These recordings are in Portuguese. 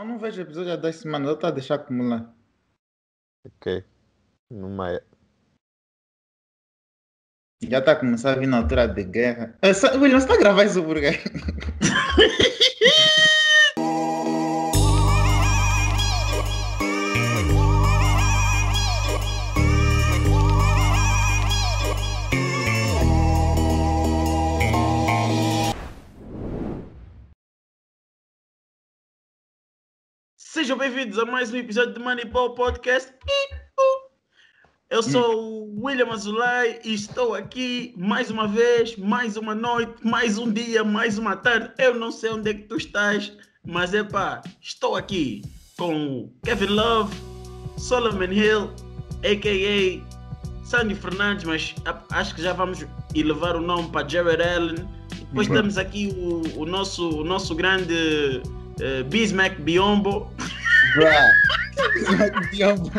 Não, não vejo episódio há duas semanas, ele está a deixar acumular. Ok. Numa. Já está a começar a vir na altura de guerra. Sa- William, você está a gravar isso por quê? Sejam bem-vindos a mais um episódio do Moneyball Podcast. Eu sou o William Azulay e estou aqui mais uma vez, mais uma noite, mais um dia, mais uma tarde. Eu não sei onde é que tu estás, mas é pá, estou aqui com Kevin Love, Solomon Hill, a.k.a. Sandy Fernandes, mas acho que já vamos elevar o nome para Jared Allen. Depois Uhum. temos aqui o, o nosso, o nosso grande eh, Bismack Biombo. Bruh. Diabo.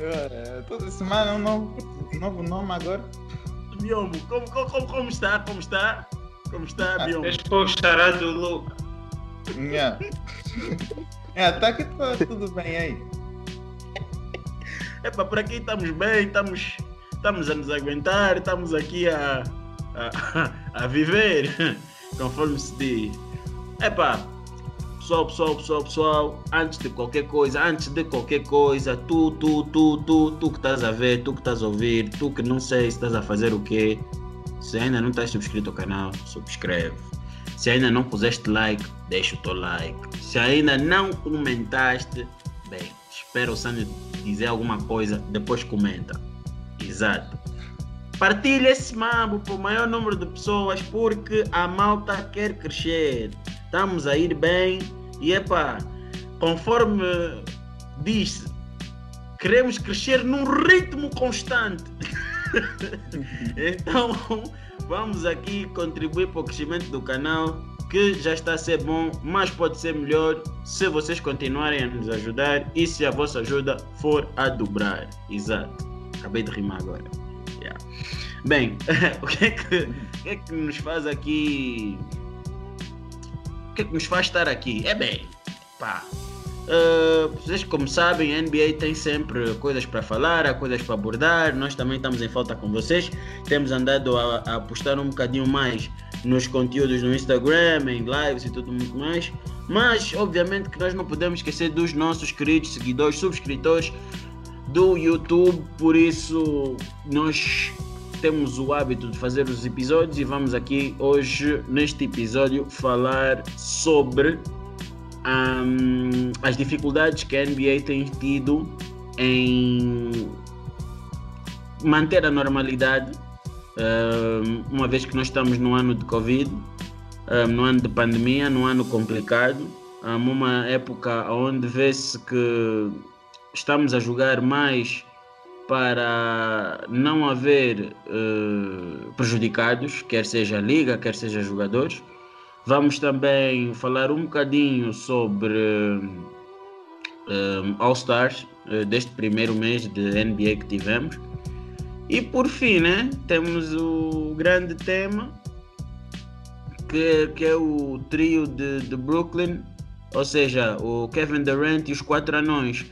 Ah, Toda semana um novo, novo nome agora. Biombo, como, como, como, como está? Como está? Como está, Ah, Biombo? Estará do louco. Yeah. É, tá que tá tudo bem aí. Epa, por aqui estamos bem, estamos, estamos a nos aguentar, estamos aqui a, a, a viver, conforme se diz. Epa, pessoal, pessoal, pessoal, pessoal, antes de qualquer coisa, antes de qualquer coisa, tu, tu, tu, tu, tu que estás a ver, tu que estás a ouvir, tu que não sei se estás a fazer o quê, se ainda não estás subscrito ao canal, subscreve. Se ainda não puseste like, deixa o teu like. Se ainda não comentaste, bem, espera o Sandro dizer alguma coisa, depois comenta. Exato. Partilha esse mambo para o maior número de pessoas porque a malta quer crescer. Estamos a ir bem e epá, conforme disse, queremos crescer num ritmo constante. então, vamos aqui contribuir para o crescimento do canal, que já está a ser bom, mas pode ser melhor se vocês continuarem a nos ajudar e se a vossa ajuda for a dobrar. Exato. Acabei de rimar agora. Yeah. Bem, o que, é que, o que é que nos faz aqui? O que é que nos faz estar aqui? É bem, pá. Uh, vocês, como sabem, a NBA tem sempre coisas para falar, há coisas para abordar. Nós também estamos em falta com vocês. Temos andado a, a apostar um bocadinho mais nos conteúdos no Instagram, em lives e tudo muito mais. Mas, obviamente, que nós não podemos esquecer dos nossos queridos seguidores, subscritores do YouTube. Por isso, nós temos o hábito de fazer os episódios e vamos aqui hoje, neste episódio, falar sobre um, as dificuldades que a NBA tem tido em manter a normalidade, um, uma vez que nós estamos no ano de Covid, um, no ano de pandemia, no ano complicado, um, uma época onde vê-se que estamos a jogar mais para não haver uh, prejudicados, quer seja a liga, quer seja jogadores. Vamos também falar um bocadinho sobre um, All-Stars uh, deste primeiro mês de NBA que tivemos. E por fim, né, temos o grande tema que, que é o trio de, de Brooklyn, ou seja, o Kevin Durant e os quatro anões.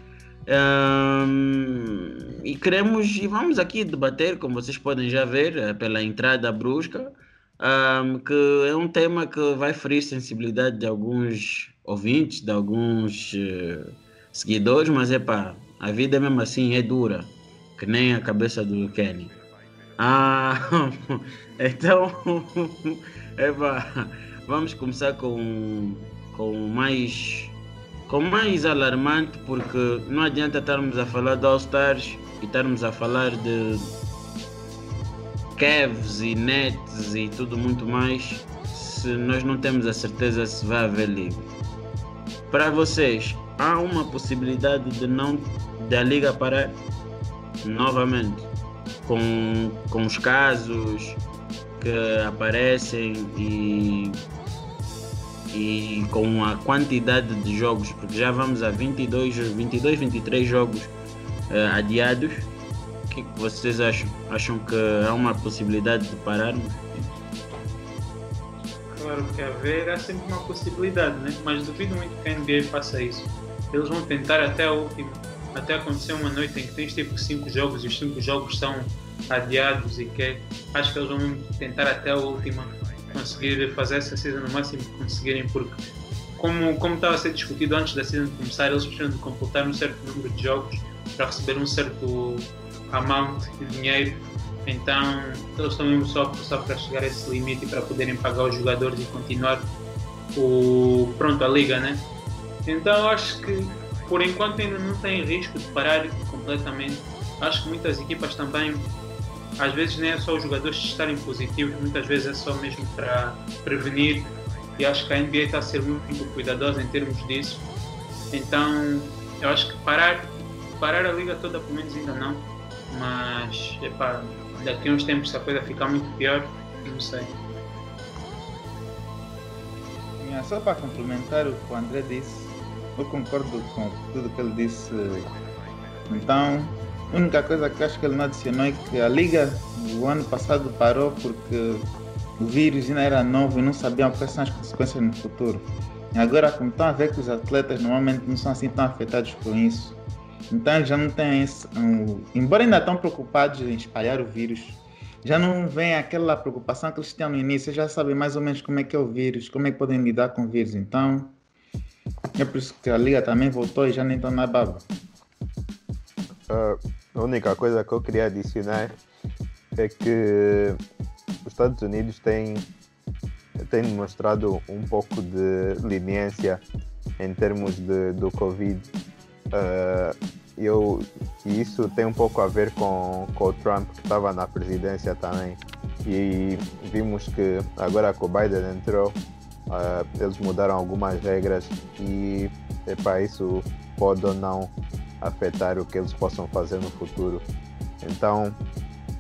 Um, e queremos e vamos aqui debater, como vocês podem já ver, eh, pela entrada brusca, um, que é um tema que vai ferir sensibilidade de alguns ouvintes, de alguns uh, seguidores, mas é pá, a vida mesmo assim é dura, que nem a cabeça do Kenny. Ah, então, epa, vamos começar com, com mais com mais alarmante porque não adianta estarmos a falar de All Stars e estarmos a falar de Cavs e Nets e tudo muito mais se nós não temos a certeza se vai haver liga. Para vocês, há uma possibilidade de não de a liga parar novamente com, com os casos que aparecem e e com a quantidade de jogos, porque já vamos a 22, 22 23 jogos uh, adiados. O que, que vocês acham? Acham que há uma possibilidade de pararmos? Claro que haver, há sempre uma possibilidade, né? Mas duvido muito que a NBA faça isso. Eles vão tentar até a última, até acontecer uma noite em que tens tipo cinco jogos e os cinco jogos são adiados e que acho que eles vão tentar até a última conseguir fazer essa season no máximo que conseguirem, porque como, como estava a ser discutido antes da season começar, eles precisam de completar um certo número de jogos para receber um certo amount de dinheiro. Então eles estão mesmo só, só para chegar a esse limite e para poderem pagar os jogadores e continuar o, pronto, a liga, né? Então acho que por enquanto ainda não tem risco de parar completamente. Acho que muitas equipas também, às vezes nem é só os jogadores estarem positivos, muitas vezes é só mesmo para prevenir. E acho que a NBA está a ser muito cuidadosa em termos disso. Então eu acho que parar, parar a liga toda pelo menos ainda não. Mas epá, daqui a uns tempos se a coisa ficar muito pior, não sei. Yeah, só para complementar o que o André disse, eu concordo com tudo que ele disse. Então, a única coisa que acho que ele não adicionou é que a liga o ano passado parou porque o vírus ainda era novo e não sabiam quais são as consequências no futuro. E agora, como estão a ver que os atletas normalmente não são assim tão afetados com isso, então já não têm esse. Um, embora ainda estão preocupados em espalhar o vírus, já não vem aquela preocupação que eles tinham no início, já sabem mais ou menos como é que é o vírus, como é que podem lidar com o vírus. Então, é por isso que a liga também voltou e já nem estão na baba. Uh, a única coisa que eu queria adicionar é que os Estados Unidos têm, têm demonstrado um pouco de leniência em termos de, do Covid. Uh, eu, e isso tem um pouco a ver com, com o Trump, que estava na presidência também. E vimos que agora que o Biden entrou, uh, eles mudaram algumas regras e epa, isso pode ou não afetar o que eles possam fazer no futuro. Então,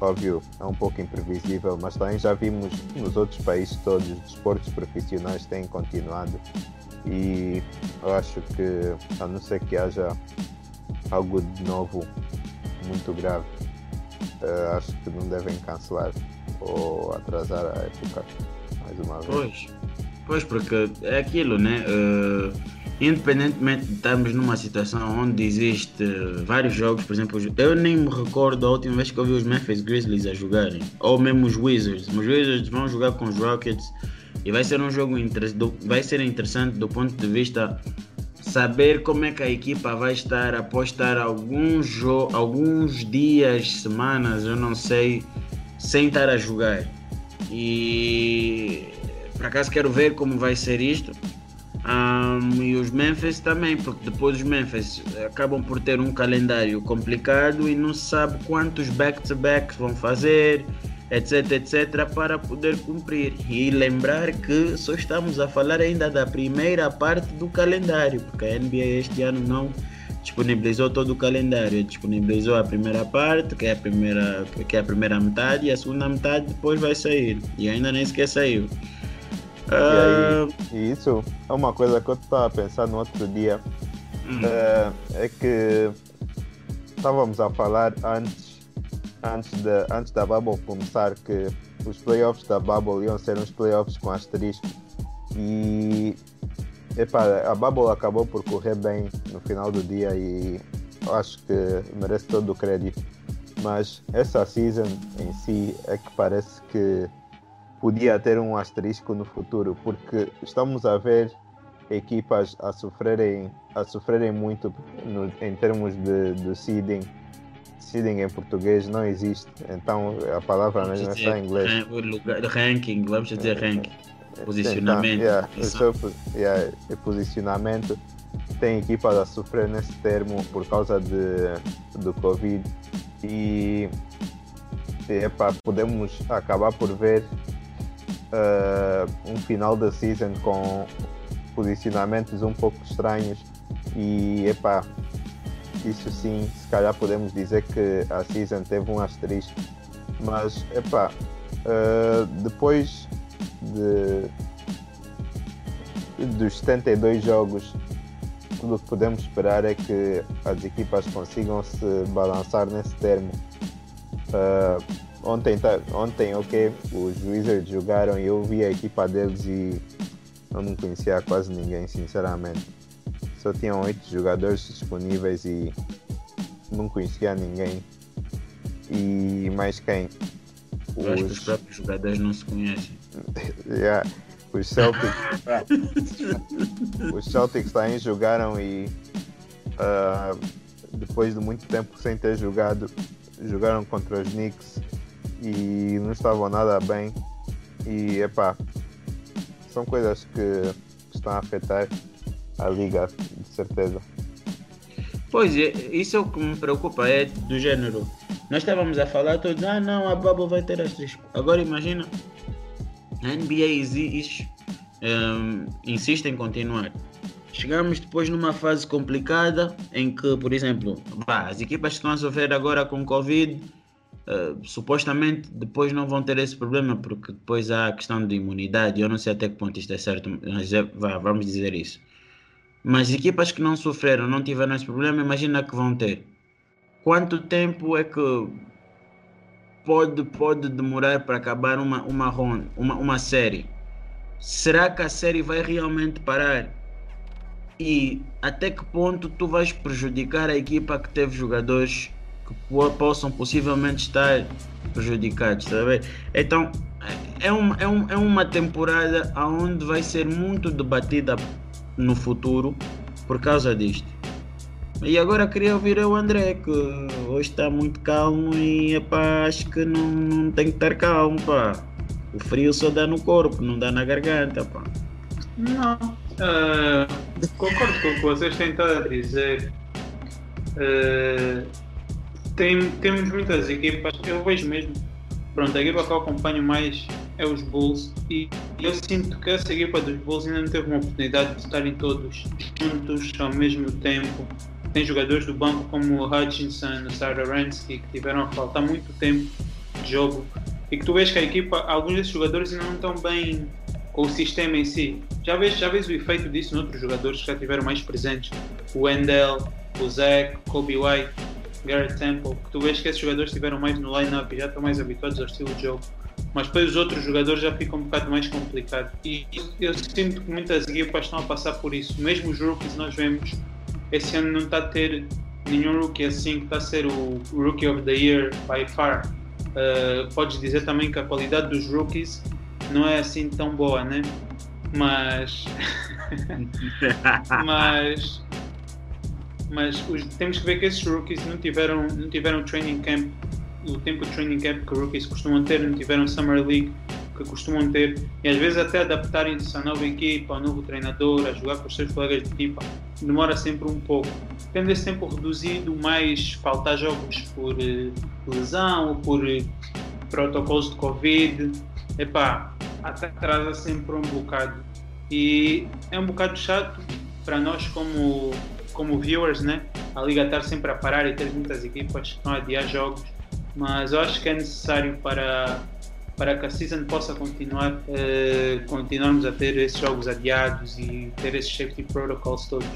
óbvio, é um pouco imprevisível, mas também já vimos nos outros países todos os desportos profissionais têm continuado e eu acho que a não ser que haja algo de novo muito grave, uh, acho que não devem cancelar ou atrasar a época mais uma vez. Pois, pois porque é aquilo, né? Uh, independentemente de estarmos numa situação onde existe vários jogos, por exemplo, eu nem me recordo a última vez que eu vi os Memphis Grizzlies a jogarem, ou mesmo os Wizards. Os Wizards vão jogar com os Rockets e vai ser um jogo vai ser interessante do ponto de vista saber como é que a equipa vai estar após estar alguns, alguns dias, semanas, eu não sei, sem estar a jogar. E por acaso quero ver como vai ser isto. Um, e os Memphis também, porque depois os Memphis acabam por ter um calendário complicado e não se sabe quantos back-to-backs vão fazer, etc, etc, para poder cumprir. E lembrar que só estamos a falar ainda da primeira parte do calendário, porque a NBA este ano não disponibilizou todo o calendário, disponibilizou a primeira parte, que é a primeira, que é a primeira metade, e a segunda metade depois vai sair. E ainda nem sequer saiu. E, aí, e isso é uma coisa que eu estava a pensar no outro dia. Hum. É, é que estávamos a falar antes antes, de, antes da Bubble começar que os playoffs da Bubble iam ser uns playoffs com asterisco e epa, a Bubble acabou por correr bem no final do dia e acho que merece todo o crédito. Mas essa season em si é que parece que podia ter um asterisco no futuro, porque estamos a ver equipas a sofrerem, a sofrerem muito no, em termos de, de seeding seeding em português não existe, então a palavra vamos mesmo é dizer, só em inglês. O lugar, ranking, vamos dizer ranking. Posicionamento. Então, yeah, isso, yeah, posicionamento. Tem equipas a sofrer nesse termo por causa de, do Covid e epa, podemos acabar por ver uh, um final da season com posicionamentos um pouco estranhos e epa, isso sim, se calhar podemos dizer que a season teve um asterisco. Mas, epá, uh, depois de, dos 72 jogos, tudo o que podemos esperar é que as equipas consigam se balançar nesse termo. Uh, ontem, tá, ontem, ok, os Wizards jogaram e eu vi a equipa deles e eu não conhecia quase ninguém, sinceramente. Só tinham oito jogadores disponíveis e não conhecia ninguém. E mais quem? Eu acho que os próprios jogadores não se conhecem. Yeah, os Celtics. os Celtics também jogaram e uh, depois de muito tempo sem ter jogado, jogaram contra os Knicks e não estavam nada bem. E epá, são coisas que estão a afetar a liga, de certeza. Pois é, isso é o que me preocupa, é do género. Nós estávamos a falar todos, ah não, a Bubble vai ter asterisco. Agora imagina, a NBA existe, um, insiste em continuar. Chegamos depois numa fase complicada em que, por exemplo, as equipas estão a sofrer agora com Covid, uh, supostamente depois não vão ter esse problema, porque depois há a questão de imunidade. Eu não sei até que ponto isto é certo, mas é, vá, vamos dizer isso. Mas equipas que não sofreram, não tiveram esse problema, imagina que vão ter. Quanto tempo é que pode, pode demorar para acabar uma, uma, uma, uma série? Será que a série vai realmente parar? E até que ponto tu vais prejudicar a equipa que teve jogadores que possam possivelmente estar prejudicados, sabe? Então é uma, é, um, é uma temporada onde vai ser muito debatida no futuro por causa disto. E agora queria ouvir o André, que hoje está muito calmo e epá, acho que não, não tem que estar calmo, pá. O frio só dá no corpo, não dá na garganta, pá. Não, uh, concordo com o que vocês tentaram dizer. Uh, tem, temos muitas equipas, eu vejo mesmo Pronto, a equipa que eu acompanho mais é os Bulls e eu sinto que essa equipa dos Bulls ainda não teve uma oportunidade de estarem todos juntos ao mesmo tempo. Tem jogadores do banco como o Hutchinson, o Saransky que tiveram a faltar muito tempo de jogo e que tu vês que a equipa, alguns desses jogadores ainda não estão bem com o sistema em si. Já vês, já vês o efeito disso noutros jogadores que já tiveram mais presentes. O Wendell, o Zach, Kobe White Garrett Temple, que tu vês que esses jogadores estiveram mais no line-up e já estão mais habituados ao estilo de jogo. Mas depois os outros jogadores já ficam um bocado mais complicado. E eu sinto que muitas equipas estão a passar por isso. Mesmo os rookies nós vemos, esse ano não está a ter nenhum rookie assim que está a ser o Rookie of the Year by far. Uh, podes dizer também que a qualidade dos rookies não é assim tão boa, né? Mas. mas mas os, temos que ver que esses rookies não tiveram, não tiveram training camp, o tempo de training camp que rookies costumam ter, não tiveram Summer League que costumam ter, e às vezes até adaptarem-se à nova equipa, ao novo treinador, a jogar com os seus colegas de equipa, demora sempre um pouco. Tendo esse tempo reduzido, mais faltar jogos por uh, lesão ou por uh, protocolos de Covid, epá, até atrasa sempre um bocado. E é um bocado chato para nós como como viewers, né? A liga estar sempre a parar e ter muitas equipas que estão a adiar jogos, mas eu acho que é necessário para para que a season possa continuar, eh, continuarmos a ter esses jogos adiados e ter esses safety protocols todos.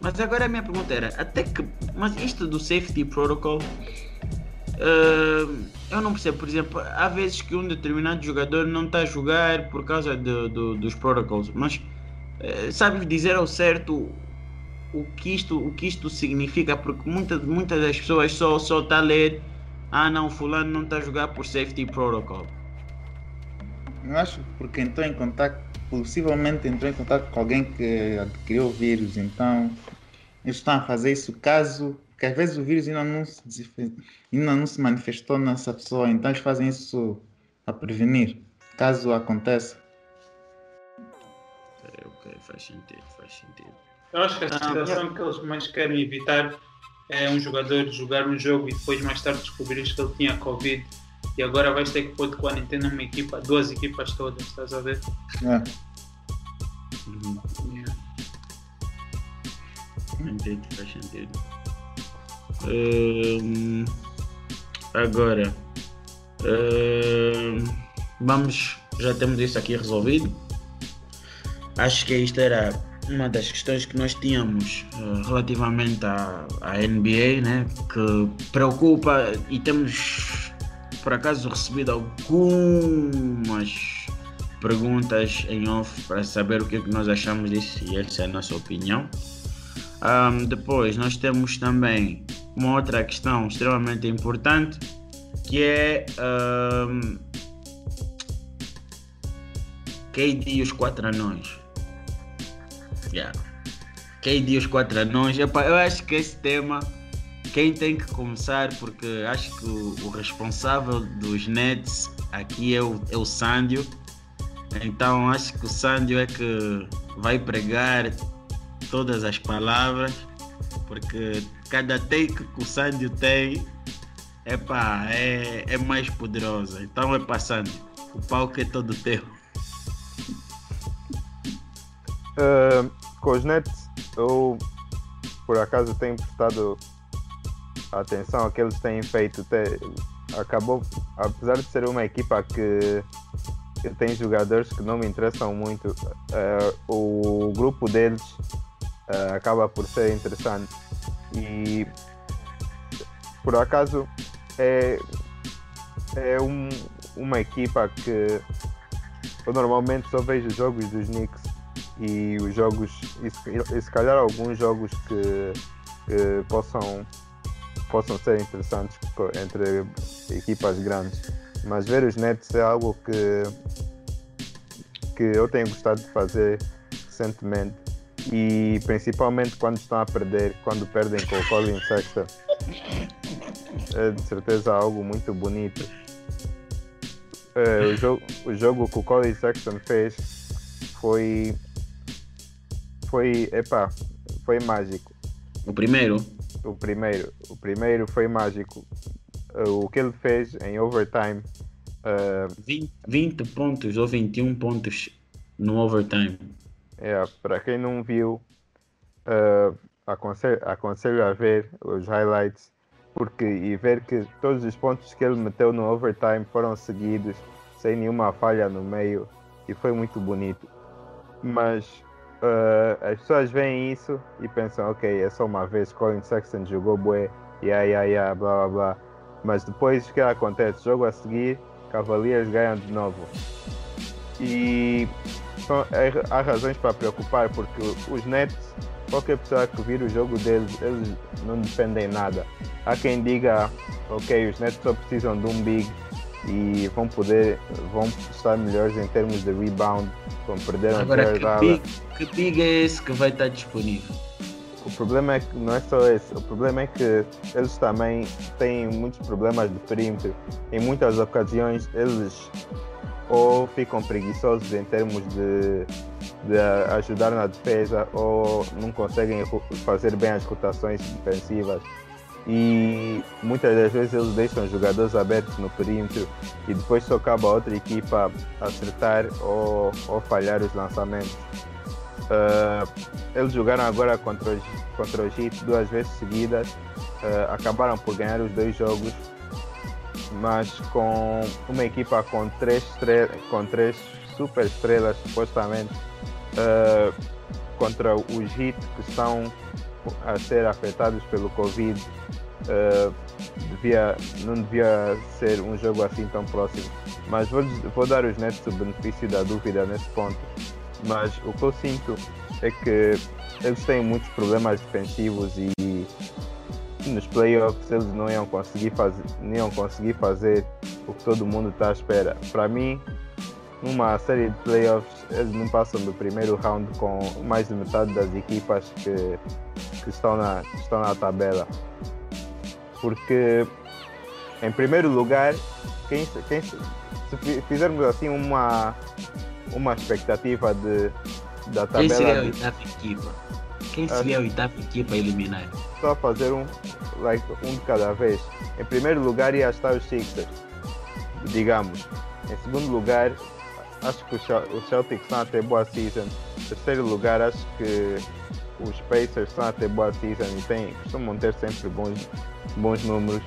Mas agora a minha pergunta era, até que, mas isto do safety protocol, uh, eu não percebo, por exemplo, há vezes que um determinado jogador não está a jogar por causa de, dos protocols, mas eh, sabes dizer ao certo o que isto, o que isto significa? Porque muitas, muitas das pessoas só só tá a ler ah não, fulano não está a jogar por safety protocol. Eu acho porque entrou em contato, possivelmente entrou em contato com alguém que adquiriu o vírus, então eles estão a fazer isso caso, porque às vezes o vírus ainda não se, ainda não se manifestou nessa pessoa, então eles fazem isso a prevenir, caso aconteça faz sentido, faz sentido. Eu acho que a situação ah, que eles mais querem evitar é um jogador jogar um jogo e depois mais tarde descobrir que ele tinha Covid e agora vais ter que pôr de quarentena uma equipa, duas equipas todas, estás a ver? É. Uhum. Yeah. Entendi, faz sentido. Um, agora, um, vamos, já temos isso aqui resolvido Acho que isto era uma das questões que nós tínhamos uh, relativamente à, à, NBA, né? que preocupa e temos por acaso recebido algumas perguntas em off para saber o que, é que nós achamos disso e essa é a nossa opinião. Um, depois nós temos também uma outra questão extremamente importante que é um, KD e os quatro anões. Yeah. E os quatro anões. Eu acho que esse tema quem tem que começar, porque acho que o, o responsável dos Nets aqui é o, é o Sandio. Então acho que o Sandio é que vai pregar todas as palavras, porque cada take que o Sandio tem epá, é, é mais poderosa. Então é passando. O palco é todo teu. Uh, com os Nets, eu por acaso tenho prestado atenção ao que eles têm feito. acabou, apesar de ser uma equipa que, que tem jogadores que não me interessam muito, uh, o grupo deles uh, acaba por ser interessante. E por acaso é, é um, uma equipa que eu normalmente só vejo jogos dos Knicks e os jogos, e se, calhar alguns jogos que, que possam, possam ser interessantes entre equipas grandes. Mas ver os Nets é algo que, que eu tenho gostado de fazer recentemente e principalmente quando estão a perder, quando perdem com o Colin Sexton é de certeza algo muito bonito. É, o, jogo, o jogo que o Colin Sexton fez foi. Foi. Epá, foi mágico. O primeiro? O primeiro. O primeiro foi mágico. O que ele fez em overtime. Uh, 20, 20 pontos ou 21 pontos no overtime. É, para quem não viu, uh, aconselho, aconselho a ver os highlights porque e ver que todos os pontos que ele meteu no overtime foram seguidos sem nenhuma falha no meio e foi muito bonito. Mas uh, as pessoas veem isso e pensam, ok, é só uma vez, Colin Sexton jogou bué, yeah, yeah, yeah, blá blá blá. Mas depois o que acontece? Jogo a seguir, Cavaliers ganham de novo. E é, há razões para preocupar porque os Nets qualquer pessoa que vira o jogo deles, eles não dependem nada. Há quem diga, ok, os Nets só precisam de um big e vão poder, vão estar melhores em termos de rebound, vão perder Agora, que big, que big é esse que vai estar disponível? O problema é que não é só esse, o problema é que eles também têm muitos problemas de perímetro. Em muitas ocasiões eles ou ficam preguiçosos em termos de, de ajudar na defesa ou não conseguem fazer bem as rotações defensivas e muitas das vezes eles deixam jogadores abertos no perímetro e depois só acaba a outra equipa acertar ou, ou falhar os lançamentos. Uh, eles jogaram agora contra os, contra o Heat duas vezes seguidas, uh, acabaram por ganhar os dois jogos mas com uma equipa com três, com três super estrelas, supostamente, uh, contra os Heat que estão a ser afetados pelo Covid. Uh, devia, não devia ser um jogo assim tão próximo. Mas vou, vou dar os Nets o benefício da dúvida nesse ponto. Mas o que eu sinto é que eles têm muitos problemas defensivos e nos playoffs eles não iam conseguir fazer, não iam conseguir fazer o que todo mundo está à espera. Para mim, numa série de playoffs, eles não passam do primeiro round com mais de metade das equipas que, que estão, na, estão na tabela. Porque, em primeiro lugar, quem, quem, se fizermos assim uma, uma expectativa de, da tabela. Quem seria a oitava equipa? Quem seria a oitava equipa a eliminar? Só fazer um, like, um de cada vez. Em primeiro lugar ia estar os Sixers, digamos. Em segundo lugar, acho que os Celtics estão a ter boa season. Em terceiro lugar, acho que os Pacers estão a ter boa season e tem, costumam ter sempre bons, bons números.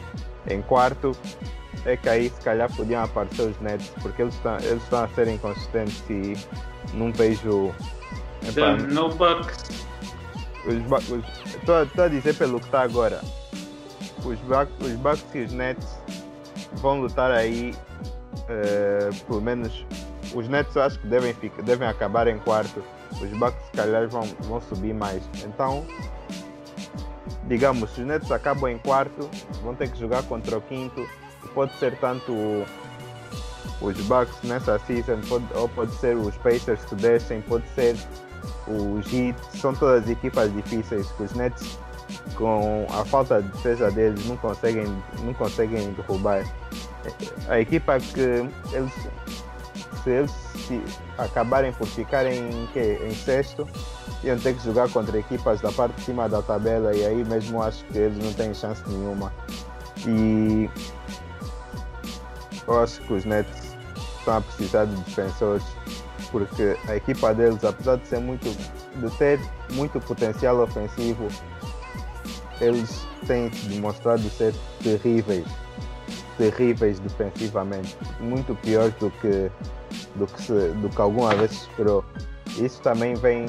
Em quarto, é que aí se calhar podiam aparecer os Nets, porque eles estão, eles estão a ser inconsistentes e não vejo. Epá, no Bucks Estou a dizer pelo que está agora. Os Bucks, os Bucks e os Nets vão lutar aí uh, pelo menos os Nets eu acho que devem, ficar, devem acabar em quarto. Os Bucks, se calhar, vão, vão subir mais. Então, digamos, se os Nets acabam em quarto, vão ter que jogar contra o quinto. Pode ser tanto os Bucks nessa season, pode, ou pode ser os Pacers que descem, pode ser os Heat. São todas equipas difíceis que os Nets, com a falta de defesa deles, não conseguem, não conseguem derrubar. A equipa que eles se eles se acabarem por ficarem em, em sexto, iam ter que jogar contra equipas da parte de cima da tabela e aí mesmo acho que eles não têm chance nenhuma. E eu acho que os Nets estão a precisar de defensores porque a equipa deles, apesar de ser muito de ter muito potencial ofensivo, eles têm demonstrado ser terríveis terríveis defensivamente, muito piores do que, do que, se, do que alguma vez se esperou. Isso também vem,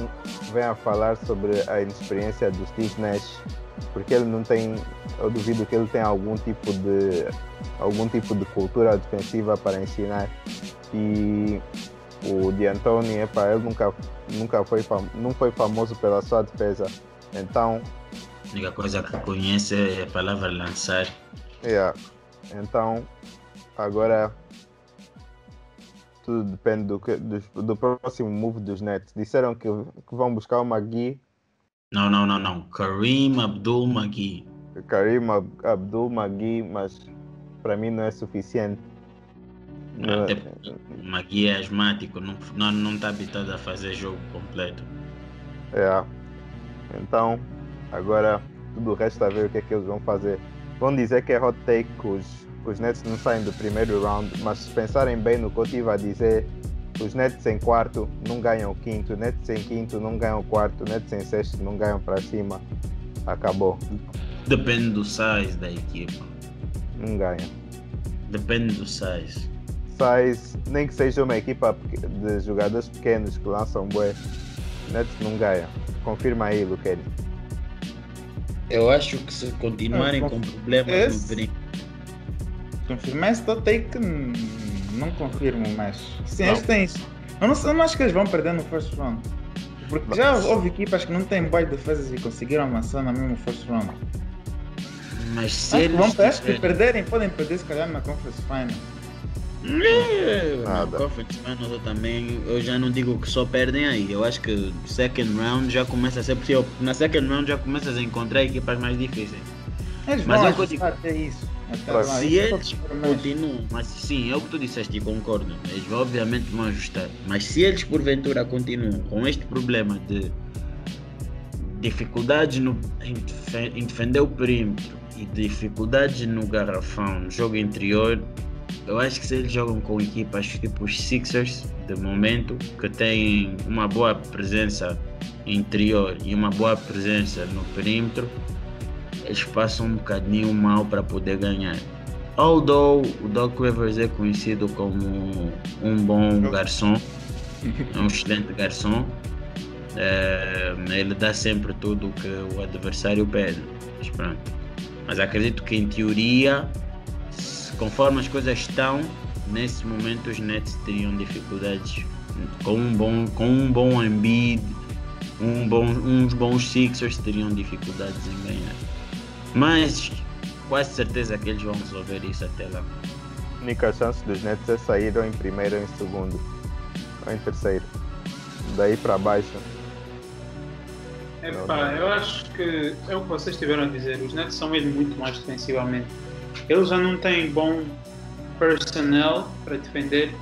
vem a falar sobre a inexperiência do Steve Nash, porque ele não tem, eu duvido que ele tenha algum tipo de algum tipo de cultura defensiva para ensinar. E o D'Antoni, epa, ele nunca, nunca foi, não foi famoso pela sua defesa. Então. A única coisa que conhece é a palavra lançar. Yeah. Então, agora tudo depende do, que, do, do, próximo move dos Nets. Disseram que, que vão buscar o Magui. Não, não, não, não. Karim Abdul Magui. Karim Ab Abdul Magui, mas para mim não é suficiente. Não, até o Magui é asmático, não está não, não tá habitado a fazer jogo completo. É. Então, agora tudo o resto a ver o que é que eles vão fazer. Vão dizer que é hot take os, os Nets não saem do primeiro round, mas se pensarem bem no que eu estive a dizer, os Nets em quarto não ganham o quinto, Nets em quinto não ganham o quarto, Nets em sexto não ganham para cima. Acabou. Depende do size da equipa. Não ganha. Depende do size. Size, nem que seja uma equipa de jogadores pequenos que lançam bué, Nets não ganha. Confirma aí, Luqueni. Eu acho que se continuarem com problemas esse, no brinco. Confirmar esse take não confirmo mais. Sim, eles têm. Eu não, eu não acho que eles vão perder no first round. Porque já houve equipas que não têm boas defesas e conseguiram amassar na mesma first round. Mas se acho eles. Vão, acho que perderem, podem perder se calhar na Conference Final. Nada. Conference Finals eu também, eu já não digo que só perdem aí. Eu acho que second round já começa a ser possível. Na second round já começas a encontrar equipas mais difíceis. Eles mas vão digo, até isso. Até se eles continuam, mas sim, é o que tu disseste e concordo. Eles obviamente vão ajustar. Mas se eles porventura continuam com este problema de dificuldades no, em, em defender o perímetro e dificuldades no garrafão, no jogo interior, eu acho que se eles jogam com equipas tipo os Sixers, de momento, que têm uma boa presença interior e uma boa presença no perímetro, eles passam um bocadinho mal para poder ganhar. Although o Doc Rivers é conhecido como um bom garçom, é um excelente garçom, é, ele dá sempre tudo o que o adversário pede. Mas, pronto. Mas acredito que em teoria conforme as coisas estão, nesse momento os Nets teriam dificuldades com um bom, com um bom Embiid, um bom, uns bons Sixers teriam dificuldades em ganhar. Mas quase certeza que eles vão resolver isso até lá. A única chance dos Nets é sair ou em primeiro ou em segundo, ou em terceiro. Daí para baixo. Epá, eu acho que é o que vocês tiveram a dizer. Os Nets são mesmo muito mais defensivamente eles já não têm bom personnel para defender,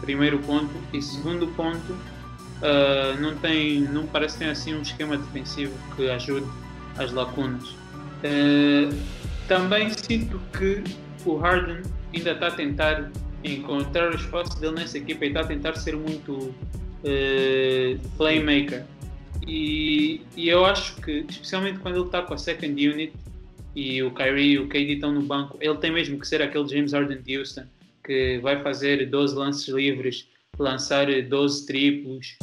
primeiro ponto. E segundo ponto, uh, não, tem, não parece ter assim um esquema defensivo que ajude as lacunas. Uh, também sinto que o Harden ainda está a tentar encontrar o espaço dele nessa equipa e está a tentar ser muito uh, playmaker. E, e, eu acho que, especialmente quando ele está com a second unit, e o Kyrie e o KD estão no banco, ele tem mesmo que ser aquele James Harden de Houston que vai fazer 12 lances livres, lançar 12 triplos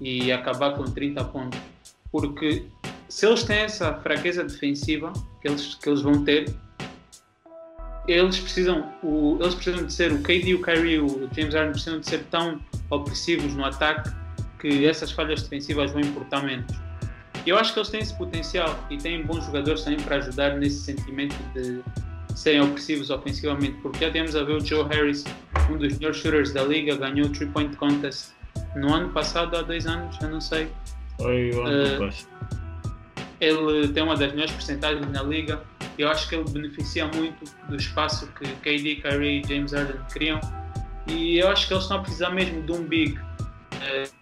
e acabar com 30 pontos. Porque se eles têm essa fraqueza defensiva que eles, que eles vão ter, eles precisam, o, eles precisam de ser, o KD, o Kyrie o James Harden precisam de ser tão opressivos no ataque que essas falhas defensivas vão importar menos. Eu acho que eles têm esse potencial e têm bons jogadores também para ajudar nesse sentimento de serem opressivos ofensivamente, porque já temos a ver o Joe Harris, um dos melhores shooters da liga, ganhou o 3-point contest no ano passado, há dois anos, eu não sei. Foi o ano uh, Ele tem uma das melhores porcentagens na liga. Eu acho que ele beneficia muito do espaço que KD, Kyrie e James Harden criam. E eu acho que eles estão a precisar mesmo de um big. Uh,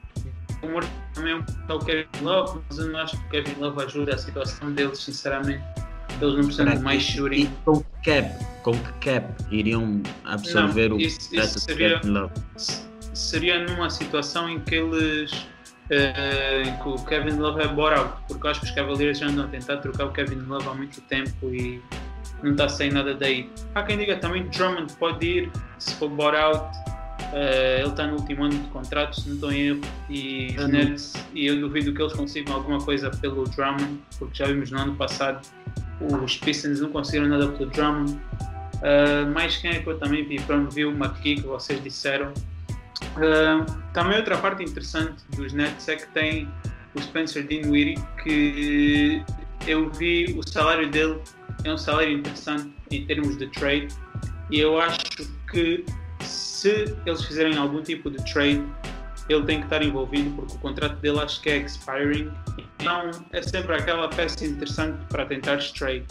o também é o Kevin Love, mas eu não acho que o Kevin Love ajuda a situação deles, sinceramente. Eles não precisam de mais shooting. Com que cap, com que cap iriam absorver não, o isso, isso seria, Kevin Love? Seria numa situação em que eles em que o Kevin Love é bora out, porque acho que os Cavaliers já andam a tentar trocar o Kevin Love há muito tempo e não está sem nada daí. Há quem diga também que Drummond pode ir se for bora out. Uh, ele está no último ano de contrato, se não estou em erro, e os Nets, e eu duvido que eles consigam alguma coisa pelo Drummond, porque já vimos no ano passado os Pistons não conseguiram nada pelo Drummond. Uh, mais quem é que eu também vi? Pronto, vi o McKee que vocês disseram. Uh, também outra parte interessante dos Nets é que tem o Spencer Dinwiddie, que eu vi o salário dele é um salário interessante em termos de trade e eu acho que se eles fizerem algum tipo de trade ele tem que estar envolvido porque o contrato dele acho que é expiring. Então é sempre aquela peça interessante para tentar trade.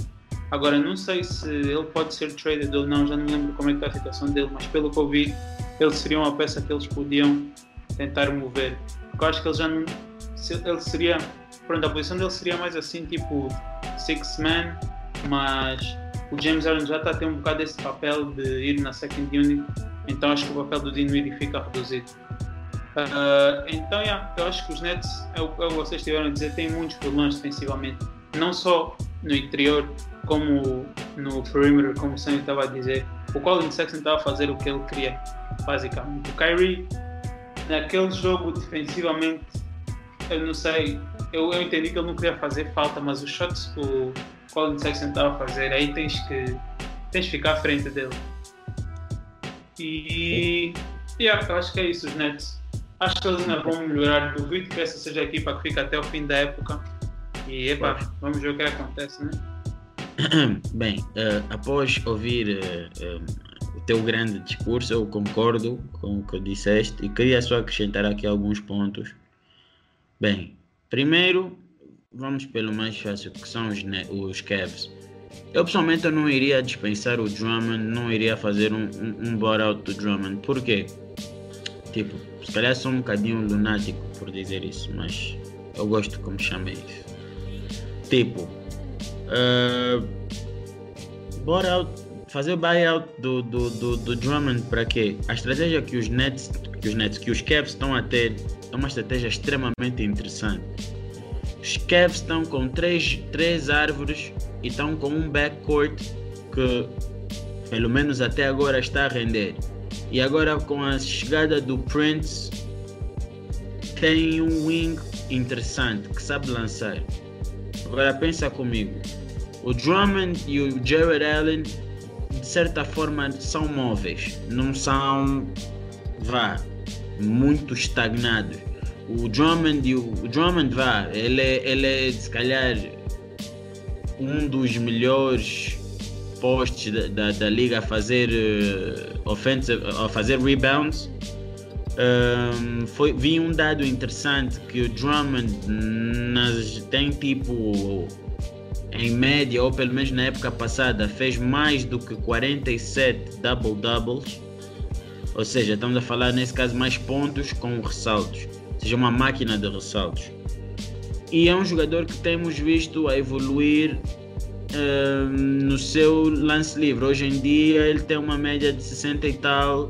Agora não sei se ele pode ser traded ou não, já não lembro como é que está a situação dele, mas pelo que eu vi, ele seria uma peça que eles podiam tentar mover. Porque eu acho que ele já não. Ele seria. Pronto, a posição dele seria mais assim, tipo six man, mas o James Harden já está a ter um bocado esse papel de ir na second unit, então acho que o papel do Dinwiddie fica reduzido. Uh, então, yeah, eu acho que os Nets, é o que vocês tiveram a dizer, têm muitos problemas defensivamente. Não só no interior, como no perimeter, como o Sam estava a dizer. O Colin Sexton estava a fazer o que ele queria, basicamente. O Kyrie, naquele jogo defensivamente, eu não sei, eu, eu entendi que ele não queria fazer falta, mas os shots que o Colin Sexton estava a fazer, aí tens que, tens que ficar à frente dele. E yeah, acho que é isso, os Nets Acho que eles ainda vão melhorar. Duvido que essa seja a equipa que fica até o fim da época. E epa, vamos ver o que acontece, né? Bem, uh, após ouvir uh, teu grande discurso, eu concordo com o que disseste e queria só acrescentar aqui alguns pontos. Bem, primeiro, vamos pelo mais fácil, que são os, os Cavs. Eu pessoalmente eu não iria dispensar o Drummond, não iria fazer um, um, um out do Drummond. Por quê? Tipo, se calhar sou um bocadinho lunático por dizer isso, mas eu gosto como chama isso. Tipo, uh, bora fazer o buyout do, do, do, do Drummond para quê? A estratégia que os Nets, que os Nets, que os Cavs estão a ter é uma estratégia extremamente interessante. Os Cavs estão com três, três árvores e estão com um backcourt que pelo menos até agora está a render. E agora com a chegada do Prince tem um wing interessante que sabe lançar. Agora pensa comigo. O Drummond e o Jared Allen de certa forma são móveis, não são vá muito estagnados. O Drummond, o, Drummond vá, ele, é, ele é se calhar um dos melhores postes da, da, da liga a fazer uh, offensive, a fazer rebounds. Um, foi, vi um dado interessante que o Drummond nas, tem tipo em média, ou pelo menos na época passada, fez mais do que 47 double doubles. Ou seja, estamos a falar nesse caso mais pontos com ressaltos. Ou seja, uma máquina de ressaltos. E é um jogador que temos visto a evoluir no seu lance livre. Hoje em dia ele tem uma média de 60 e tal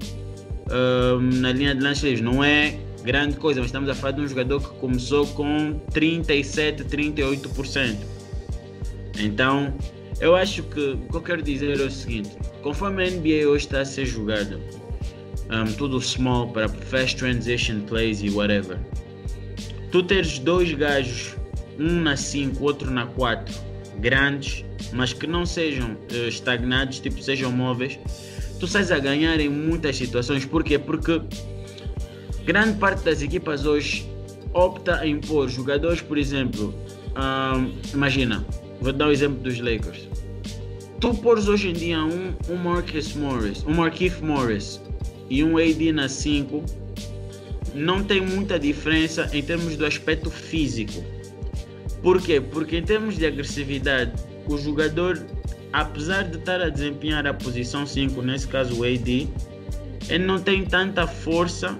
na linha de lance livre. Não é grande coisa, mas estamos a falar de um jogador que começou com 37, 38%. Então, eu acho que o que eu quero dizer é o seguinte: conforme a NBA hoje está a ser jogada, um, tudo small para fast transition plays e whatever, tu teres dois gajos, um na 5, outro na 4, grandes, mas que não sejam uh, estagnados, tipo sejam móveis, tu sais a ganhar em muitas situações. Porquê? Porque grande parte das equipas hoje opta em pôr jogadores, por exemplo, um, imagina, vou dar o exemplo dos Lakers. Tu pôres hoje em dia um, um Marcus Morris, um Marquise Morris e um AD na 5, não tem muita diferença em termos do aspecto físico. Por quê? Porque em termos de agressividade, o jogador, apesar de estar a desempenhar a posição 5, nesse caso o AD, ele não tem tanta força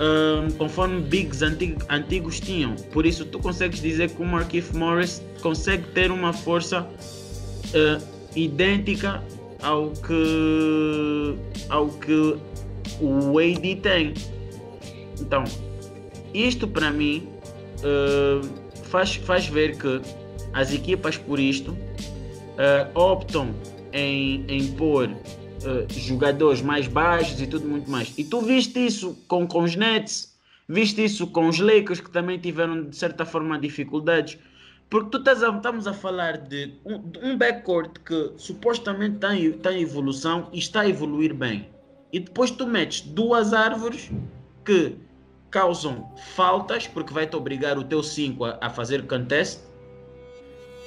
um, conforme Bigs antigos, antigos tinham. Por isso, tu consegues dizer que o Marquise Morris consegue ter uma força uh, idêntica ao que, ao que o AD tem. Então, isto para mim uh, faz, faz ver que as equipas, por isto, uh, optam em, em pôr uh, jogadores mais baixos e tudo muito mais. E tu viste isso com, com os Nets, viste isso com os Lakers, que também tiveram de certa forma dificuldades. Porque tu estás a, estamos a falar de um, de um backcourt que supostamente está em, está em evolução e está a evoluir bem. E depois tu metes duas árvores que causam faltas, porque vai te obrigar o teu 5 a, a fazer contest,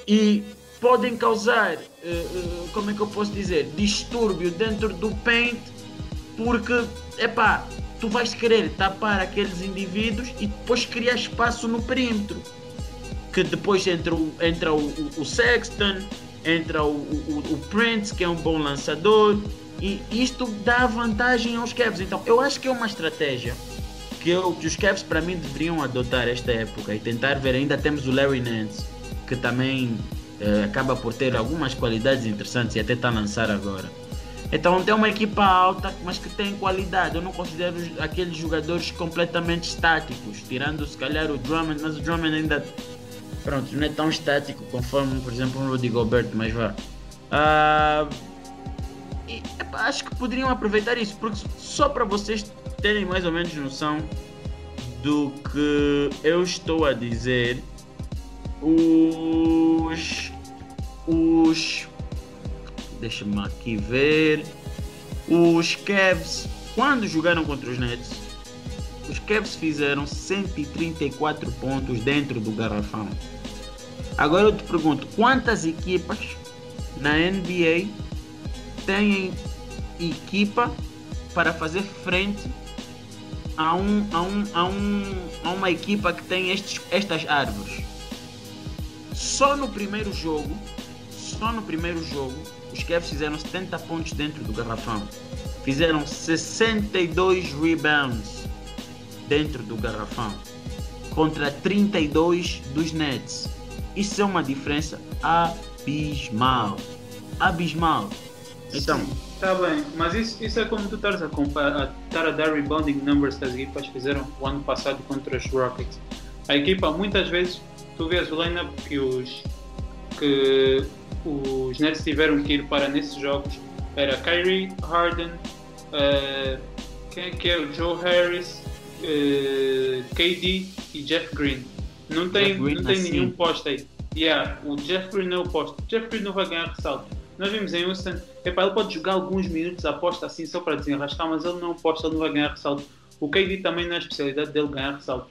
e podem causar, uh, uh, como é que eu posso dizer, distúrbio dentro do paint, porque, epá, tu vais querer tapar aqueles indivíduos e depois criar espaço no perímetro. Que depois entra o, entra o, o, o Sexton, entra o, o, o Prince, que é um bom lançador, e isto dá vantagem aos Cavs. Então, eu acho que é uma estratégia que, eu, que os Cavs, para mim, deveriam adotar esta época e tentar ver. Ainda temos o Larry Nance, que também eh, acaba por ter algumas qualidades interessantes e até está a lançar agora. Então tem uma equipa alta, mas que tem qualidade. Eu não considero aqueles jogadores completamente estáticos, tirando se calhar o Drummond, mas o Drummond ainda pronto, não é tão estático conforme, por exemplo, o Rudy Gobert, mas vá. Uh, e, epa, acho que poderiam aproveitar isso, porque só para vocês terem mais ou menos noção do que eu estou a dizer, os. Os. Deixa-me aqui ver. Os Cavs, quando jogaram contra os Nets, os Cavs fizeram 134 pontos dentro do garrafão. Agora eu te pergunto, quantas equipas na NBA têm equipa para fazer frente a, um, a, um, a, um, a uma equipa que tem estes, estas árvores? Só no primeiro jogo, só no primeiro jogo, os Cavs fizeram 70 pontos dentro do garrafão. Fizeram 62 rebounds dentro do garrafão contra 32 dos Nets. Isso é uma diferença abismal. Abismal. Então, Está bem, mas isso, isso é como tu estás a, comparar, a, a dar rebounding numbers que as equipas fizeram o ano passado contra os Rockets. A equipa muitas vezes tu vês o lineup que os, que os Nets tiveram que ir para nesses jogos era Kyrie, Harden, uh, quem é que é o Joe Harris, uh, eh, KD e Jeff Green. Não tem, Green não tem assim. nenhum posto aí. Yeah, o Jeff Green é o posto. Jeff Green não vai ganhar ressalto. Nós vimos em Houston, epá, ele pode jogar alguns minutos a posta assim só para desenrascar, mas ele não posta, ele não vai ganhar ressalto. O KD também não é a especialidade dele ganhar ressalto.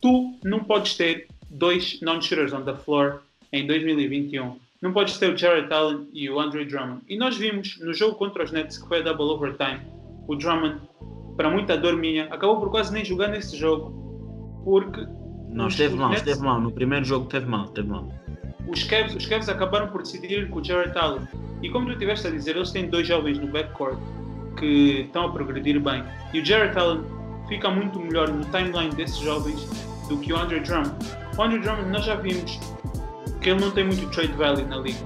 Tu não podes ter dois non-shooters on the floor em 2021. Não podes ter o Jared Allen e o Andre Drummond. E nós vimos no jogo contra os Nets, que foi a double overtime, o Drummond, para muita dor minha, acabou por quase nem jogar nesse jogo. Porque. Não, esteve mal, esteve mal. No primeiro jogo teve mal, teve mal. Os Cavs, os Cavs acabaram por decidir com o Jared Allen. E como tu estiveste a dizer, eles têm dois jovens no backcourt que estão a progredir bem. E o Jared Allen fica muito melhor no timeline desses jovens do que o Andre Drummond. O Andre Drummond nós já vimos que ele não tem muito trade value na liga.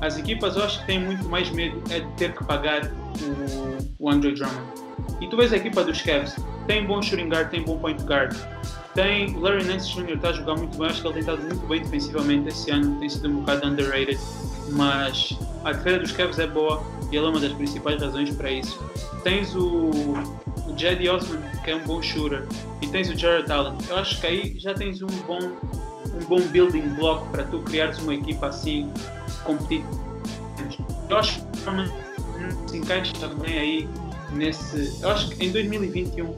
As equipas eu acho que têm muito mais medo é de ter que pagar o, o Andre Drummond. E tu vês a equipa dos Cavs, tem bom shooting guard, tem bom point guard. Tem Larry Nance Jr. está a jogar muito bem, acho que ele tem estado muito bem defensivamente esse ano, tem sido um bocado underrated, mas a defesa dos Cavs é boa e ele é uma das principais razões para isso. Tens o, o Jedi Osman, que é um bom shooter, e tens o Jared Allen. Eu acho que aí já tens um bom, um bom building block para tu criares uma equipa assim competitiva. Eu acho que se encaixa também aí nesse. Eu acho que em 2021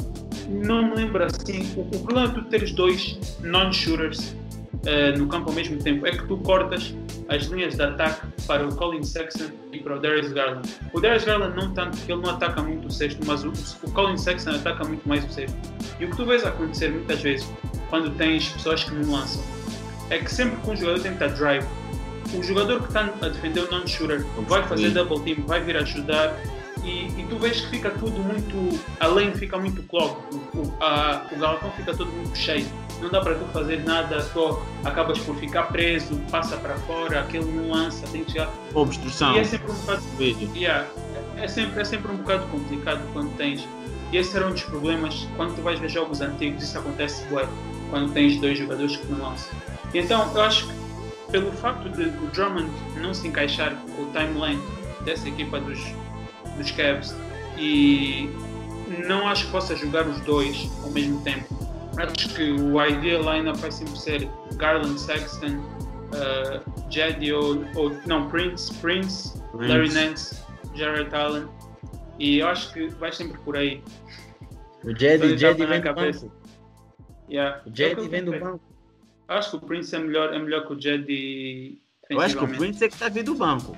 não me lembro assim. O, o problema de tu teres dois non-shooters uh, no campo ao mesmo tempo é que tu cortas as linhas de ataque para o Colin Sexton e para o Darius Garland. O Darius Garland não tanto, porque ele não ataca muito o sexto, mas o, o Colin Sexton ataca muito mais o sexto. E o que tu vês acontecer muitas vezes, quando tens pessoas que não lançam, é que sempre que um jogador tenta drive, o jogador que está a defender o non-shooter vai fazer double team, vai vir ajudar e, e, tu vês que fica tudo muito. Além fica muito clog, o, a, o fica todo muito cheio. Não dá para tu fazer nada, só acabas por ficar preso, passa para fora, aquele não lança, tem que chegar. Obstrução. E é sempre um bocado. Yeah, é, sempre, é sempre um bocado complicado quando tens. E esse era um dos problemas quando tu vais ver jogos antigos, isso acontece bué, quando tens dois jogadores que não lançam. Então eu acho que pelo facto de o Drummond não se encaixar com o timeline dessa equipa dos, dos Cavs e não acho que possa jogar os dois ao mesmo tempo. Acho que o ideal lineup vai sempre ser Garland, Sexton, uh, Jedi ou, ou, não, Prince, Prince, Prince. Larry Nance, Jared Allen e eu acho que vai sempre por aí. O Jedi, Jedi vem do banco. Yeah. O Jedi vem do banco. Acho que o Prince é melhor, é melhor que o Jedi. Eu acho que o Prince é que está vindo do banco.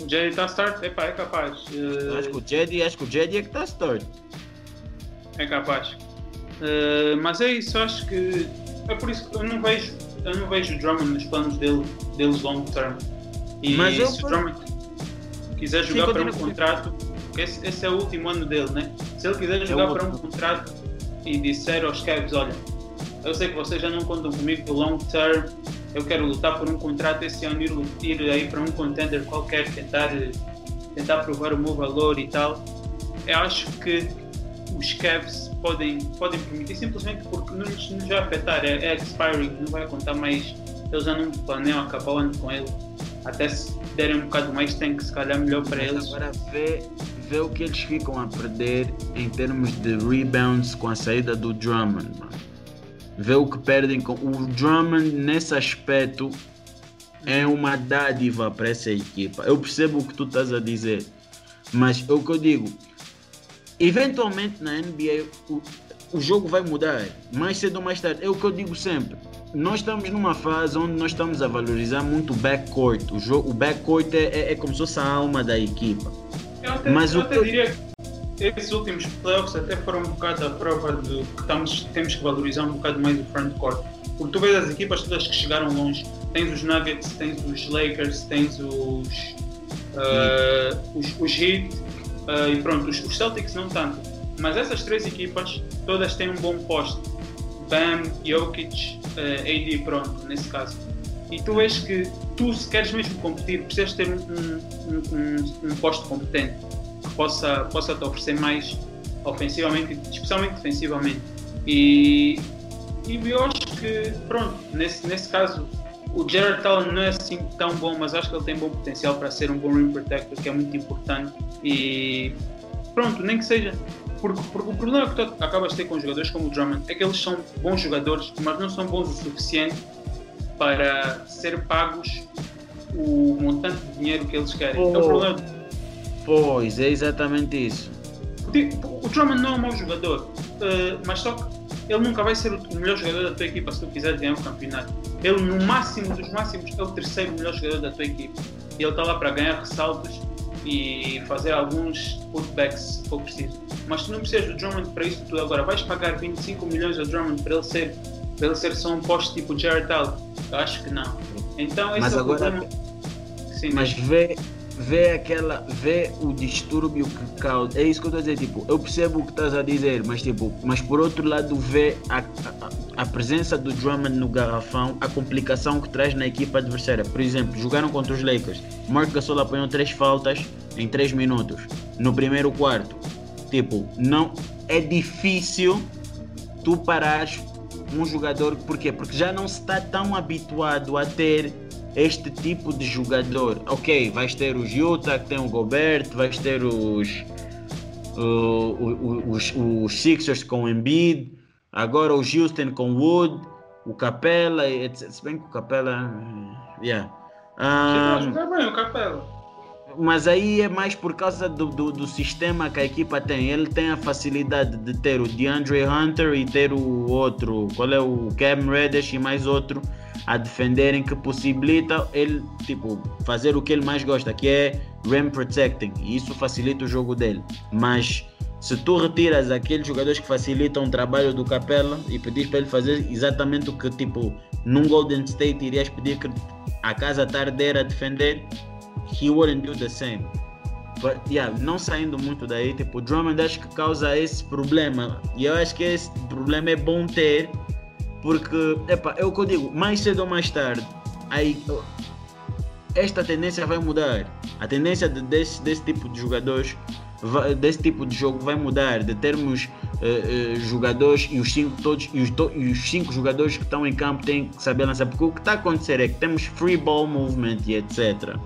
O Jedi está start, Epa, é capaz. Uh... Acho que o Jedi, acho que o Jedi é que está start. É capaz. Uh, mas é isso, acho que é por isso que eu não vejo, eu não vejo o Drummond nos planos dele, deles long term. E mas se eu... o Drummond quiser jogar Sim, para um contrato, esse, esse, é o último ano dele, né? Se ele quiser é jogar é para um contrato e disser aos Cavs, olha, eu sei que vocês já não contam comigo do long term, eu quero lutar por um contrato esse ano, ir, ir aí para um contender qualquer, tentar, tentar provar o meu valor e tal. Eu acho que os Cavs podem, podem permitir simplesmente porque não nos, nos vai afetar, é, é expiring, não vai contar mais, eles já não planeiam acabar o ano com ele. Até se derem um bocado mais tempo, se calhar melhor para Mas eles. Agora vê, vê o que eles ficam a perder em termos de rebounds com a saída do Drummond, mano vê o que perdem com o Drummond nesse aspecto é uma dádiva para essa equipa. Eu percebo o que tu estás a dizer, mas é o que eu digo. Eventualmente na NBA o, o jogo vai mudar, mais cedo ou mais tarde. É o que eu digo sempre. Nós estamos numa fase onde nós estamos a valorizar muito o backcourt. O, jogo, o backcourt é, é, é como se fosse a alma da equipa. Eu até, mas eu o até diria esses últimos playoffs até foram um bocado a prova de que estamos, temos que valorizar um bocado mais o frontcourt. Porque tu vês as equipas todas que chegaram longe. Tens os Nuggets, tens os Lakers, tens os, uh, os, os Heat uh, e pronto, os, os, Celtics não tanto. Mas essas três equipas todas têm um bom poste. Bam, Jokic, uh, AD pronto, nesse caso. E tu vês que tu se queres mesmo competir, precisas ter um, um, um, um poste competente possa, possa te oferecer mais ofensivamente, especialmente defensivamente. E, e eu acho que, pronto, nesse, nesse caso, o Jared Allen não é assim tão bom, mas acho que ele tem bom potencial para ser um bom rim protector, que é muito importante. E pronto, nem que seja. Porque, porque o problema que tu acabas de ter com jogadores como o Drummond é que eles são bons jogadores, mas não são bons o suficiente para ser pagos o montante de dinheiro que eles querem. Oh. É o problema Pois, é exatamente isso. Tipo, o Drummond não é um mau jogador, uh, mas só que ele nunca vai ser o melhor jogador da tua equipa se tu quiser ganhar um campeonato. Ele, no máximo dos máximos, é o terceiro melhor jogador da tua equipa. E ele está lá para ganhar ressaltos e fazer alguns putbacks se for preciso. Mas tu não precisas do Drummond para isso tudo agora. Vais pagar 25 milhões ao Drummond para ele ser, para ele ser só um poste tipo Jared Allen? Eu acho que não. Então esse mas é o agora, problema. Sim, mas vê, vê aquela, vê o distúrbio que causa. É isso que eu estou a dizer, tipo, eu percebo o que estás a dizer, mas tipo, mas por outro lado vê a, a, a presença do Drummond no garrafão, a complicação que traz na equipa adversária. Por exemplo, jogaram contra os Lakers, Mark Gasol apanhou três faltas em três minutos no primeiro quarto. Tipo, não é difícil tu parares um jogador, por quê? Porque já não se está tão habituado a ter este tipo de jogador. Ok, vais ter os Utah que tem o Gobert, vais ter os, uh, os, os Sixers com o Embiid, agora o Houston com Wood, o Capela, etc. Se bem que o Capela. Yeah. Um, jogar bem o Capela. Mas aí é mais por causa do, do, do, sistema que a equipa tem. Ele tem a facilidade de ter o DeAndre Hunter e ter o outro, qual é o Cam Reddish e mais outro a defenderem que possibilita ele tipo fazer o que ele mais gosta, que é rim protecting. E isso facilita o jogo dele. Mas se tu retiras aqueles jogadores que facilitam o trabalho do Capela e pedires para ele fazer exatamente o que tipo num Golden State irias pedir que a casa tardeira a defender, he wouldn't do the same. But, yeah, não saindo muito daí, tipo, o Drummond acho que causa esse problema. E eu acho que esse problema é bom ter, porque, epa, é o que eu digo, mais cedo ou mais tarde, aí, esta tendência vai mudar. A tendência de, desse, desse tipo de jogadores desse tipo de jogo vai mudar, de termos uh, uh, jogadores e os cinco todos e os, to, e os, cinco jogadores que estão em campo têm que saber lançar, porque o que está a acontecer é que temos free ball movement e etc.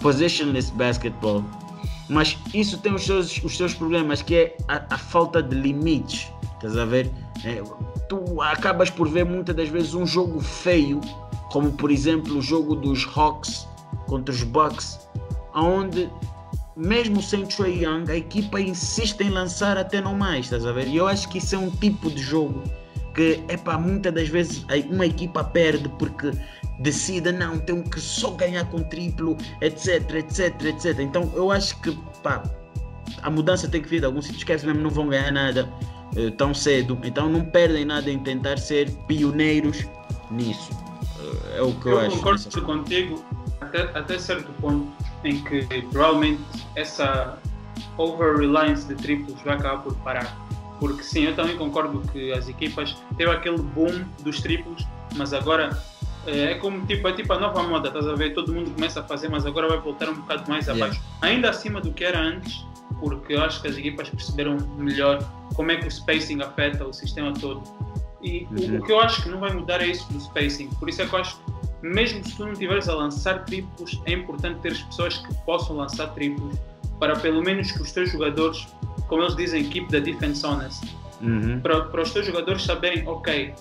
Positionless basketball. Mas isso tem os seus, os seus problemas, que é a, a falta de limites. Estás a ver? É, tu acabas por ver muitas das vezes um jogo feio, como por exemplo o jogo dos Hawks contra os Bucks, onde mesmo sem Trey Young, a equipa insiste em lançar até não mais, estás a ver? E eu acho que isso é um tipo de jogo que, é pá, muitas das vezes uma equipa perde porque decide, não, tem que só ganhar com triplo, etc, etc, etc. Então eu acho que, pá, a mudança tem que vir de alguns sítios que mesmo não vão ganhar nada uh, tão cedo. Então não perdem nada em tentar ser pioneiros nisso. Uh, é o que eu, eu acho. Eu concordo contigo até, até certo ponto em que provavelmente essa over-reliance de triplos vai acabar por parar. Porque sim, eu também concordo que as equipas teve aquele boom dos triplos, mas agora é como tipo, é tipo a nova moda, estás a ver? Todo mundo começa a fazer, mas agora vai voltar um bocado mais yeah. abaixo. Ainda acima do que era antes, porque eu acho que as equipas perceberam melhor como é que o spacing afeta o sistema todo. E uhum. o, que eu acho que não vai mudar é isso do spacing. Por isso é que eu acho que mesmo se tu não estiveres a lançar triplos, é importante ter pessoas que possam lançar triplos para pelo menos que os teus jogadores, como eles dizem, keep the defense honest. Uhum. Para, os teus jogadores saberem, ok,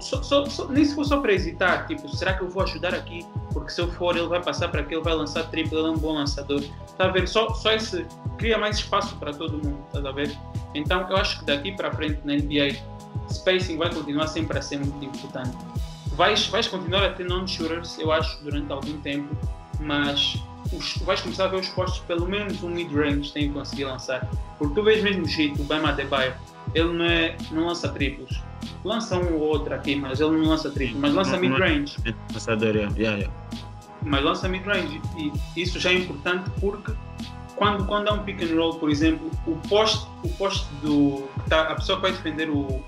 só, só, só, nem se for só para hesitar, tipo, será que eu vou ajudar aqui? Porque se eu for, ele vai passar para aqui, ele vai lançar triplo, ele é um bom lançador. Está a ver? Só, só esse cria mais espaço para todo mundo, está a ver? Então eu acho que daqui para frente na NBA, spacing vai continuar sempre a ser muito importante vais, vais continuar a ter non-shooters, eu acho, durante algum tempo, mas os, vais começar a ver os postos, pelo menos um mid-range, têm que conseguir lançar. Porque tu vês mesmo o jeito, o Bama Adebayo, ele não, é, não lança triplos. Lança um ou outro aqui, mas ele não lança triplos, mas lança mid-range. Lançador, yeah, yeah. Mas lança mid-range. E isso já é importante porque quando, quando há um pick and roll, por exemplo, o poste, o poste do. Tá, a pessoa que vai defender o,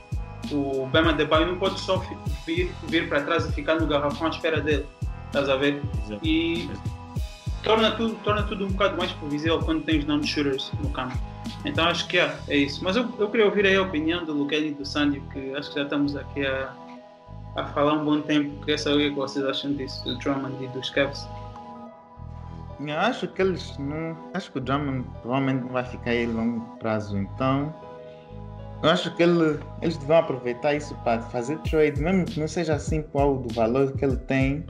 o Bema Debaio não pode só vir, vir para trás e ficar no garrafão à espera dele. Estás a ver? Exato. E torna tudo, torna tudo um bocado mais previsível quando tens non-shooters no campo. Então acho que é, é isso. Mas eu, eu queria ouvir aí a opinião do Luquelli e do Sandy, que acho que já estamos aqui a, a falar um bom tempo. Queria saber o que vocês acham disso, do Drummond e dos Cavs. Eu acho que eles não. Acho que o Drummond provavelmente não vai ficar aí a longo prazo, então eu acho que ele, eles deviam aproveitar isso para fazer trade, mesmo que não seja assim qual do valor que ele tem,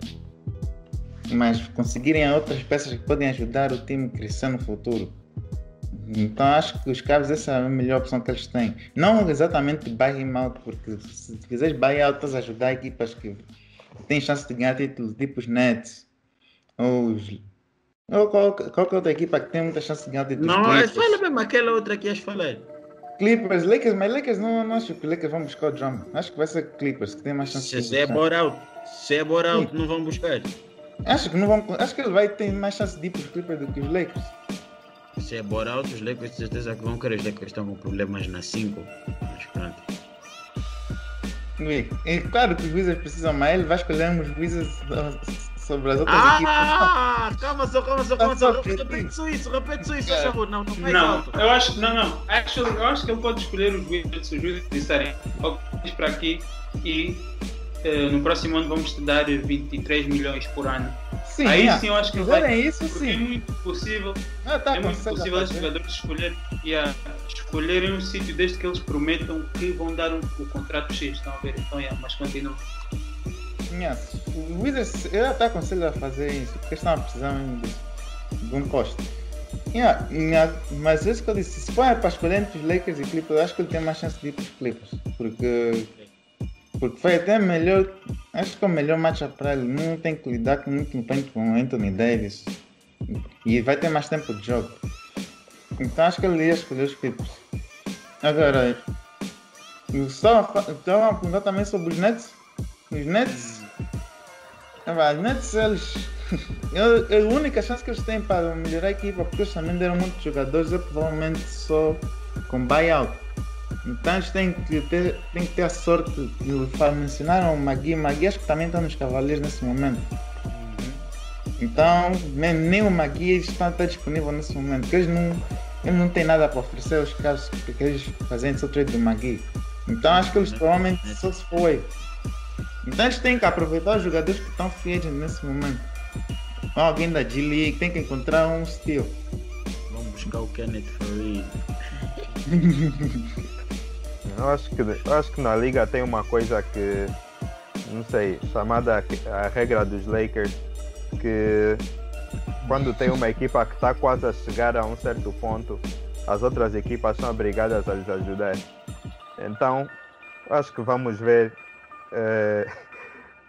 mas conseguirem outras peças que podem ajudar o time a crescer no futuro. Então acho que os Cavs essa é a melhor opção que eles têm. Não exatamente buy him out, porque se fizeres buy out estás a ajudar equipas que têm chance de ganhar títulos, tipo os Nets ou os ou qual, qualquer outra equipa que tem muita chance de ganhar títulos. Não, fala mesmo aquela outra que ias falar. Clippers, Lakers, mas Lakers não, não acho que Lakers vão buscar o Drum. Acho que vai ser Clippers, que tem mais chance se de Se é Boral, se é Boral, não vão buscar. Acho que não vão. Acho que ele vai ter mais chance de ir para os Clippers do que os Lakers. Se é Boral, os Lakers de certeza que vão querer. Os Lakers estão com problemas na 5. Mas pronto. É claro que os Wizards precisam mais, ele vai escolher uns Wizards sobre as outras ah, equipes. Ah, calma só, calma só, calma só. Repete só isso, repete só isso, por favor. Não, não vai Não, alto. eu acho, não, não. Actually, eu acho que ele pode escolher os Wizards, os Wizards disserem, ok, para aqui e no próximo ano vamos te dar 23 milhões por ano. Sim, Aí é. sim eu acho que vai. É isso, sim. É muito possível. Ah, tá, é muito possível os jogadores escolher, yeah, escolherem um sítio desde que eles prometam que vão dar um, o contrato X. Estão a ver? Então, yeah, mas continua. Yes. O Wizards, eu até aconselho a fazer isso, porque estão a precisar bom posto. Yeah, yeah, mas isso que eu disse, se for para escolher entre os Lakers e Clippers, eu acho que ele tem mais chance de ir para os Clippers. Porque, porque foi até melhor, acho que é o melhor matchup para ele. Não tem que lidar com muito tempo com Anthony Davis. E vai ter mais tempo de jogo. Então acho que ele ia escolher os Clippers. Agora, estava a perguntar também sobre os Nets. Os Nets. Os Nets, eles eu, a única chance que eles têm para melhorar a equipa, porque eles também deram muitos jogadores, é provavelmente só com buyout. Então eles têm que ter, têm que ter a sorte de mencionar o Magui. Magui acho que também está nos Cavaleiros nesse momento. Então nem, nem o Magui está, está disponível nesse momento, porque eles não, eles não têm nada para oferecer aos casos que eles fazem seu trade do Magui. Então acho que eles provavelmente só se foi. Então eles têm que aproveitar os jogadores que estão fiéis nesse momento. Alguém da G-League tem que encontrar um steal. Vamos buscar o Kenneth Farid. eu, acho que, eu acho que na liga tem uma coisa que, não sei, chamada a regra dos Lakers, que quando tem uma equipa que está quase a chegar a um certo ponto, as outras equipas são obrigadas a lhes ajudar. Então, acho que vamos ver. Eh,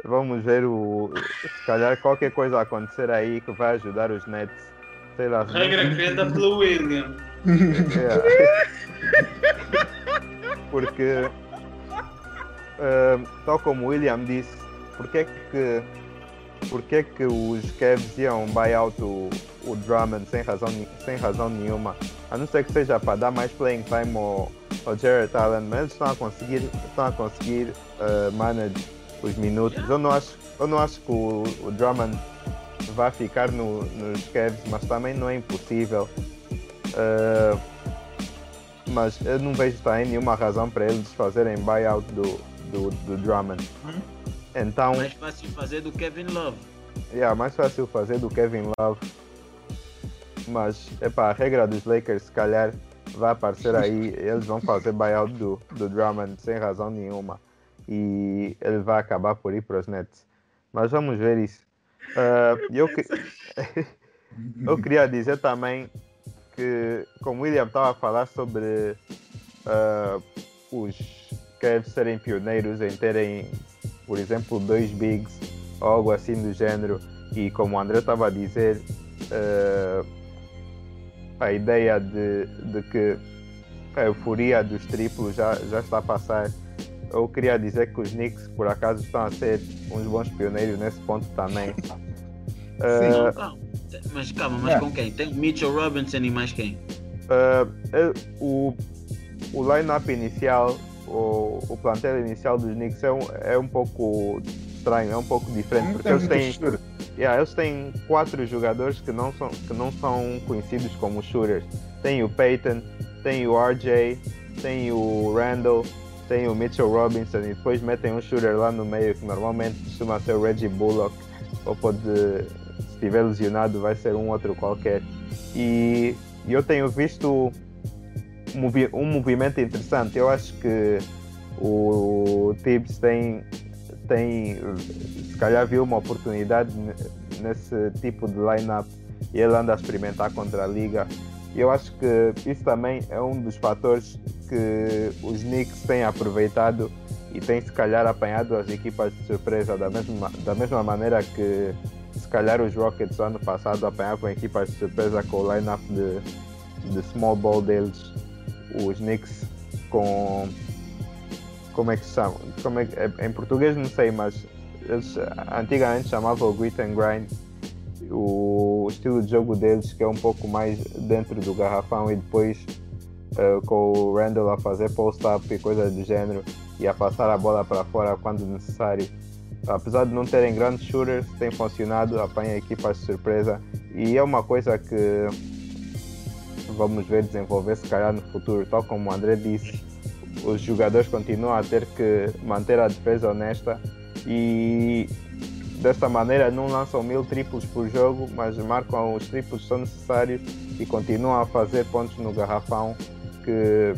Vamos ver o. Se calhar qualquer coisa acontecer aí que vai ajudar os Nets. Sei lá. Regra criada pelo William. É. Porque. Uh, tal como o William disse, porque é que. Porque é que os Cavs iam buyout o, o Drummond sem razão, sem razão nenhuma? A não ser que seja para dar mais playing time ao, ao Jared Allen, mas eles estão a conseguir, estão a conseguir uh, manage os minutos. Eu não acho, eu não acho que o, o Drummond vai ficar no, nos Cavs, mas também não é impossível. Uh, mas eu não vejo também nenhuma razão para eles fazerem buyout do, do, do Drummond. Hum? Então, mais fácil fazer do Kevin Love. Yeah, mais fácil fazer do Kevin Love. Mas epa, a regra dos Lakers se calhar vai aparecer aí, eles vão fazer buyout do, do Drummond sem razão nenhuma e ele vai acabar por ir para os Nets. Mas vamos ver isso. Uh, eu, que... eu queria dizer também que, como o William estava a falar sobre uh, os Cavs serem pioneiros em terem, por exemplo, dois bigs ou algo assim do género, e como o André estava a dizer, uh, a ideia de, de que a euforia dos triplos já, já está a passar eu queria dizer que os Knicks, por acaso, estão a ser uns bons pioneiros nesse ponto também. uh, calma. Mas calma, mas é. com quem? Tem Mitchell Robinson e mais quem? Uh, o o line-up inicial, o, o plantel inicial dos Knicks é um, é um pouco estranho, é um pouco diferente, porque eles têm, yeah, eles têm quatro jogadores que não, são, que não são conhecidos como shooters. Tem o Peyton, tem o RJ, tem o Randall, tem o Mitchell Robinson e depois metem um shooter lá no meio que normalmente costuma ser o Reggie Bullock ou pode, se estiver lesionado, vai ser um outro qualquer. E eu tenho visto um movimento interessante. Eu acho que o Tibbs tem, tem se calhar viu uma oportunidade nesse tipo de line-up e ele anda a experimentar contra a liga eu acho que isso também é um dos fatores que os Knicks têm aproveitado e têm se calhar apanhado as equipas de surpresa da mesma, da mesma maneira que se calhar os Rockets ano passado apanhavam equipas de surpresa com o line-up de, de small ball deles. Os Knicks com como é que se chama? Como é, em português não sei, mas eles antigamente chamavam o grit and grind o estilo de jogo deles que é um pouco mais dentro do garrafão e depois uh, com o Randall a fazer post-up e coisas do gênero e a passar a bola para fora quando necessário. Apesar de não terem grandes shooters, tem funcionado, apanha equipas de surpresa. E é uma coisa que vamos ver desenvolver se calhar no futuro, tal como o André disse, os jogadores continuam a ter que manter a defesa honesta e Desta maneira, não lançam mil triplos por jogo, mas marcam os triplos que são necessários e continuam a fazer pontos no garrafão que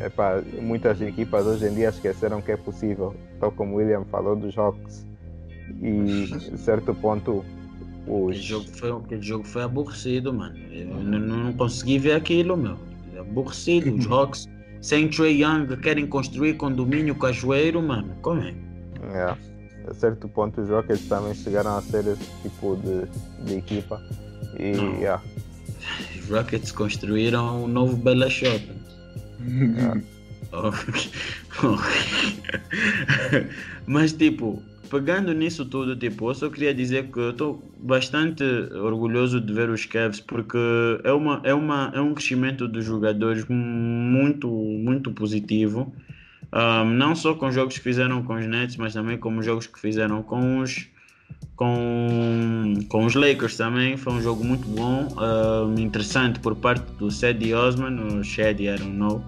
epá, muitas equipas hoje em dia esqueceram que é possível. Tal como o William falou dos Hawks. E, a certo ponto, Aquele Os, jogo, foi, aquele jogo foi aborrecido, mano. Eu não, não consegui ver aquilo, meu. Aborrecido. Os Hawks sem Trey Young querem construir condomínio cajueiro, mano. Como é? é, a certo ponto os Rockets também chegaram a ser esse tipo de, de equipa. E yeah, Os Rockets construíram um novo Bella Shop. Mas tipo, pegando nisso tudo, tipo, eu só queria dizer que eu estou bastante orgulhoso de ver os Cavs porque é, uma, é, uma, é um crescimento dos jogadores muito, muito positivo. Um, não só com jogos que fizeram com os Nets, mas também como jogos que fizeram com os com, com os Lakers também. Foi um jogo muito bom, um, interessante por parte do Cedi Osman, ou Shady, I don't know.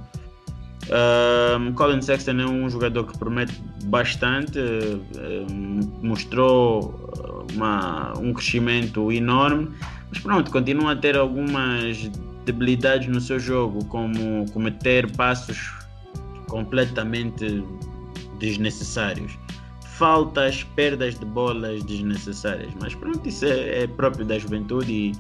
Um, Colin Sexton é um jogador que promete bastante, um, mostrou uma, um crescimento enorme, mas pronto, continua a ter algumas debilidades no seu jogo, como cometer passos completamente desnecessários. Faltas, perdas de bolas desnecessárias, mas pronto, isso é, é próprio da juventude e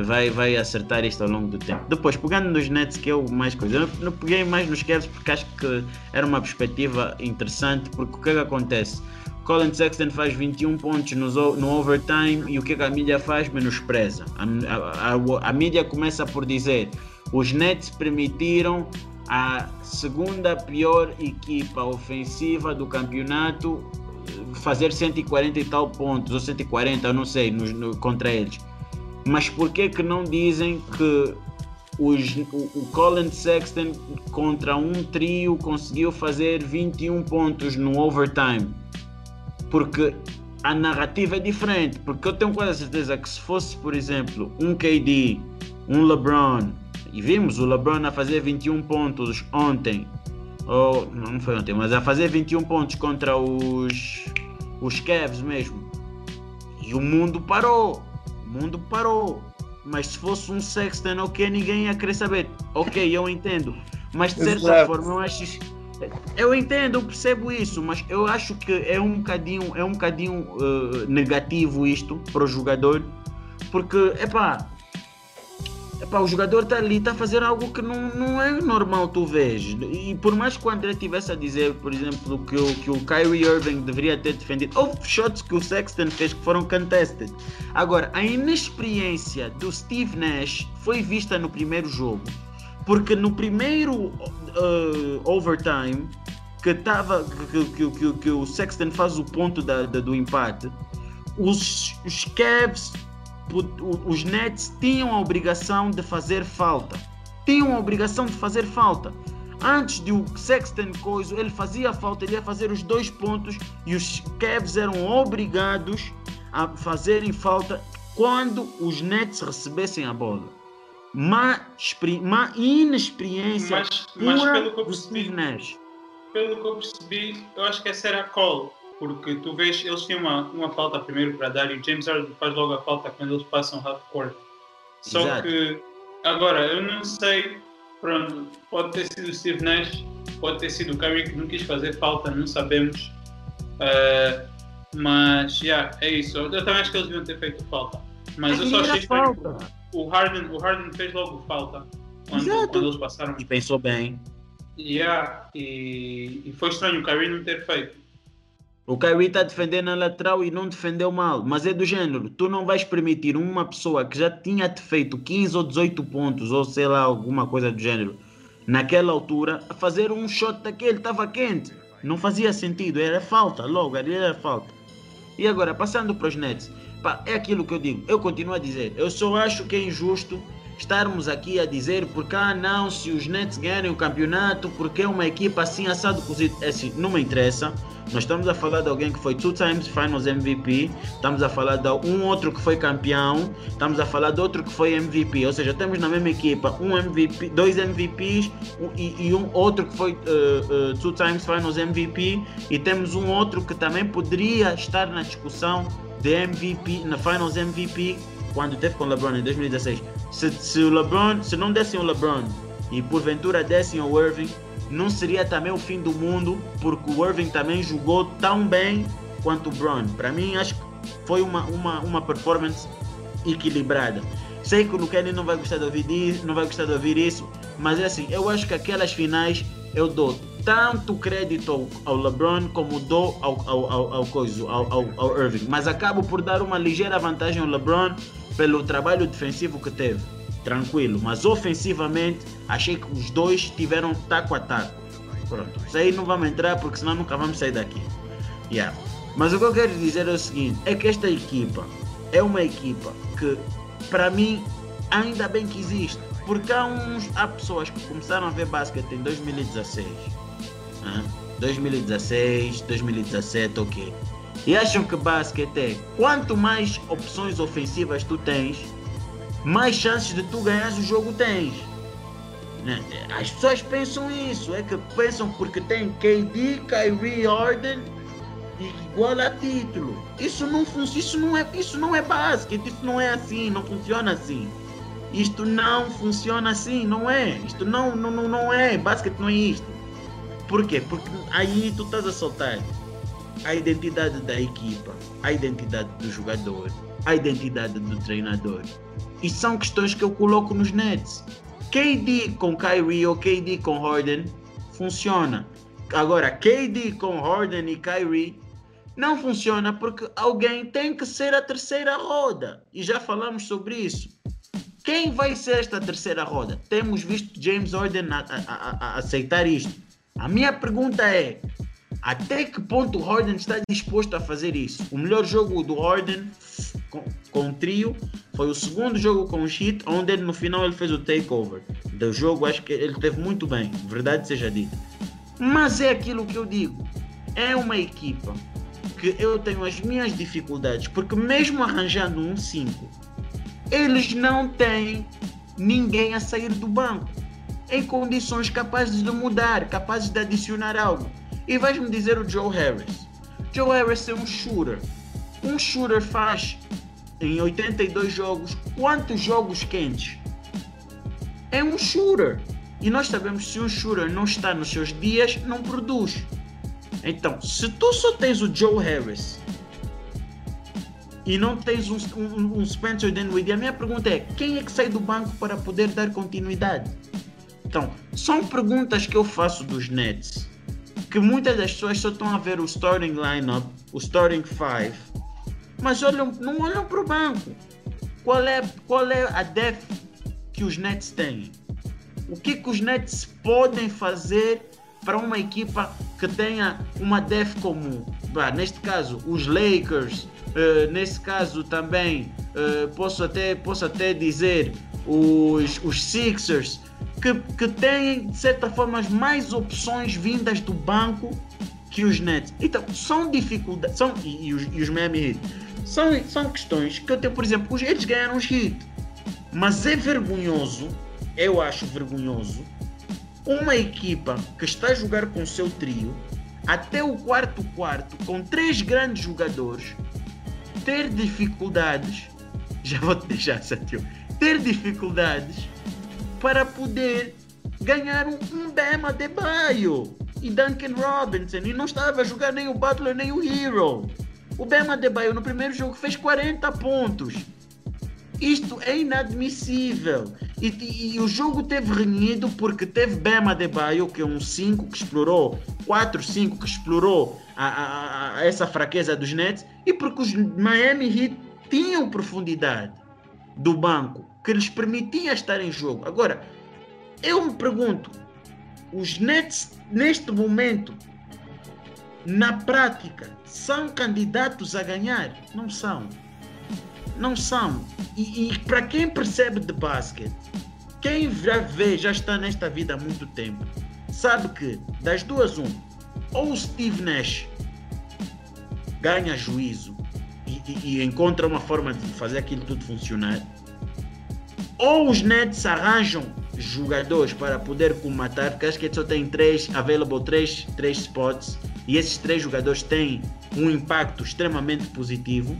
vai, vai acertar isto ao longo do tempo. Depois, pegando nos Nets, que é o mais coisa, eu não peguei mais nos Cavs porque acho que era uma perspectiva interessante, porque o que é que acontece? Colin Sexton faz 21 pontos no, no overtime e o que, é que a mídia faz? Menospreza. A, a, a, a mídia começa por dizer os Nets permitiram a segunda pior equipa ofensiva do campeonato fazer 140 e tal pontos, ou 140, eu não sei, no, no, contra eles. Mas por que que não dizem que os, o, o Colin Sexton contra um trio conseguiu fazer 21 pontos no overtime? Porque a narrativa é diferente. Porque eu tenho quase certeza que se fosse, por exemplo, um KD, um LeBron, e vimos o LeBron a fazer 21 pontos ontem, ou não foi ontem, mas a fazer 21 pontos contra os, os Cavs mesmo, e o mundo parou mundo parou. Mas se fosse um Sexton, ok, ninguém ia querer saber. Ok, eu entendo. Mas de certa Exato. forma, eu acho. Eu entendo, eu percebo isso, mas eu acho que é um bocadinho, é um bocadinho uh, negativo isto para o jogador, porque, epá, epá o jogador está ali, está a fazer algo que não, não é normal tu vês. E por mais que o André tivesse a dizer, por exemplo, que o, que o Kyrie Irving deveria ter defendido, houve shots que o Sexton fez que foram contested. Agora, a inexperiência do Steve Nash foi vista no primeiro jogo, porque no primeiro uh, overtime que, tava, que, que, que, que o Sexton faz o ponto da, da- do empate, os, os Cavs, os Nets tinham a obrigação de fazer falta. Tinham a obrigação de fazer falta. Antes de o Sexton coisa, ele fazia falta, ele ia fazer os dois pontos e os Cavs eram obrigados a fazerem falta quando os Nets recebessem a bola. Má, má inexperiência Mas, mas pura pelo que eu percebi, pelo que eu percebi, eu acho que essa era a call. Porque tu vês, eles tinham uma, uma falta primeiro para dar e o James Harden faz logo a falta quando eles passam half court. Só Exato. que, agora, eu não sei, pronto, pode ter sido o Steve Nash, pode ter sido o Kyrie que não quis fazer falta, não sabemos. Ah, mas, yeah, é isso. Eu também acho que eles deviam ter feito falta. Mas eu só achei falta. O Harden, o Harden fez logo falta quando, Exato. quando eles passaram. E pensou bem. Yeah, e, e foi estranho o Kyrie não ter feito. O Kyrie está defendendo a lateral e não defendeu mal, mas é do género. Tu não vais permitir uma pessoa que já tinha te feito 15 ou 18 pontos, ou sei lá, alguma coisa do género, naquela altura, a fazer um shot daquele, estava quente. Não fazia sentido, era falta, logo, era falta. E agora, passando para os Nets, pá, é aquilo que eu digo, eu continuo a dizer, eu só acho que é injusto estarmos aqui a dizer porque, ah não, se os Nets ganharem o campeonato, porque é uma equipa assim, assado, cozido, é assim, não me interessa. Nós estamos a falar de alguém que foi two times Finals MVP, estamos a falar de um outro que foi campeão, estamos a falar de outro que foi MVP, ou seja, temos na mesma equipa um MVP, dois MVPs um- e, e um outro que foi uh, uh, two times Finals MVP e temos um outro que também poderia estar na discussão de MVP, na Finals MVP, quando teve com LeBron em 2016. Se, se o LeBron, se não dessem o LeBron e porventura dessem o Irving, não seria também o fim do mundo, porque o Irving também jogou tão bem quanto o Bron. Para mim, acho que foi uma, uma, uma performance equilibrada. Sei que o Kenny não vai gostar de ouvir isso, não vai gostar de ouvir isso, mas é assim, eu acho que aquelas finais eu dou tanto crédito ao, LeBron como dou ao, ao, ao, ao, ao, ao Irving. Mas acabo por dar uma ligeira vantagem ao LeBron pelo trabalho defensivo que teve. Tranquilo, mas ofensivamente achei que os dois tiveram taco a taco. Pronto, isso aí não vamos entrar porque senão nunca vamos sair daqui. Yeah. Mas o que eu quero dizer é o seguinte: é que esta equipa é uma equipa que, para mim, ainda bem que existe. Porque há, uns, há pessoas que começaram a ver basquete em 2016, né? 2016, 2017, ok. E acham que basquete é quanto mais opções ofensivas tu tens, mais chances de tu ganhar o jogo tens. Né? As pessoas pensam isso, é que pensam porque tem KD, Kyrie, Harden igual a título. Isso não funciona, isso não é, isso não é basquete, isso não é assim, não funciona assim. Isto não funciona assim, não é? Isto não, não, não, não é, basquete não é isto. Por quê? Porque aí tu estás a soltar a identidade da equipa, a identidade do jogador, a identidade do treinador. E são questões que eu coloco nos nets. KD com Kyrie ou KD com Harden funciona. Agora, KD com Harden e Kyrie não funciona porque alguém tem que ser a terceira roda. E já falamos sobre isso. Quem vai ser esta terceira roda? Temos visto James Harden a, a, a aceitar isto. A minha pergunta é: até que ponto o Harden está disposto a fazer isso? O melhor jogo do Harden com, com o trio foi o segundo jogo com o Heat, onde ele, no final ele fez o takeover do jogo. Acho que ele teve muito bem, verdade seja dita. Mas é aquilo que eu digo: é uma equipa que eu tenho as minhas dificuldades, porque mesmo arranjando um 5, eles não têm ninguém a sair do banco em condições capazes de mudar, capazes de adicionar algo. E vais-me dizer o Joe Harris. Joe Harris é um shooter. Um shooter faz em 82 jogos quantos jogos quentes? É um shooter. E nós sabemos que se um shooter não está nos seus dias, não produz. Então, se tu só tens o Joe Harris e não tens um, um, um Spencer Dinwiddie, a minha pergunta é: quem é que sai do banco para poder dar continuidade? Então, são perguntas que eu faço dos Nets que muitas das pessoas só estão a ver o starting lineup, o starting five, mas olham, não olham para o banco. Qual é, qual é a depth que os Nets têm? O que, que os Nets podem fazer para uma equipa que tenha uma def comum. Bah, neste caso, os Lakers, uh, nesse caso também uh, posso, até, posso até dizer os, os Sixers, que, que têm de certa forma mais opções vindas do banco que os Nets. Então, são dificuldades, são, e, e, os, e os Miami Heat, são, são questões que eu tenho, por exemplo, eles ganharam os Heat, mas é vergonhoso, eu acho vergonhoso, uma equipa que está a jogar com o seu trio até o quarto quarto com três grandes jogadores ter dificuldades já vou te deixar Satio ter dificuldades para poder ganhar um, um Bema de Baio e Duncan Robinson. E não estava a jogar nem o Butler nem o Hero. O Bema de Baio no primeiro jogo fez 40 pontos. Isto é inadmissível. E, e, o jogo teve renhido porque teve Bema Baio, que é um 5 que explorou, 4-5 que explorou a, a, a, essa fraqueza dos Nets, e porque os Miami Heat tinham profundidade do banco que lhes permitia estar em jogo. Agora, eu me pergunto, os Nets neste momento, na prática, são candidatos a ganhar? Não são não são. E, e para quem percebe de basquete, quem já vê, já está nesta vida há muito tempo, sabe que das duas, um, ou o Steve Nash ganha juízo e, e, encontra uma forma de fazer aquilo tudo funcionar, ou os Nets arranjam jogadores para poder comatar, porque acho que só tem três, available três, três spots, e esses três jogadores têm um impacto extremamente positivo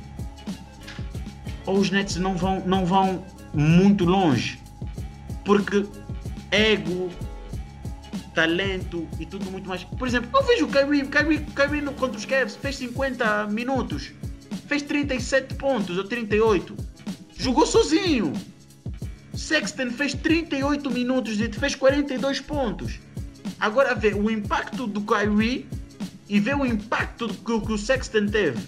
ou os Nets não vão, não vão muito longe. Porque ego, talento e tudo muito mais. Por exemplo, eu vejo o Kyrie, Kyrie, Kyrie contra os Cavs fez 50 minutos. Fez 37 pontos ou 38. Jogou sozinho. Sexton fez 38 minutos e fez 42 pontos. Agora vê o impacto do Kyrie e vê o impacto que, que o Sexton teve.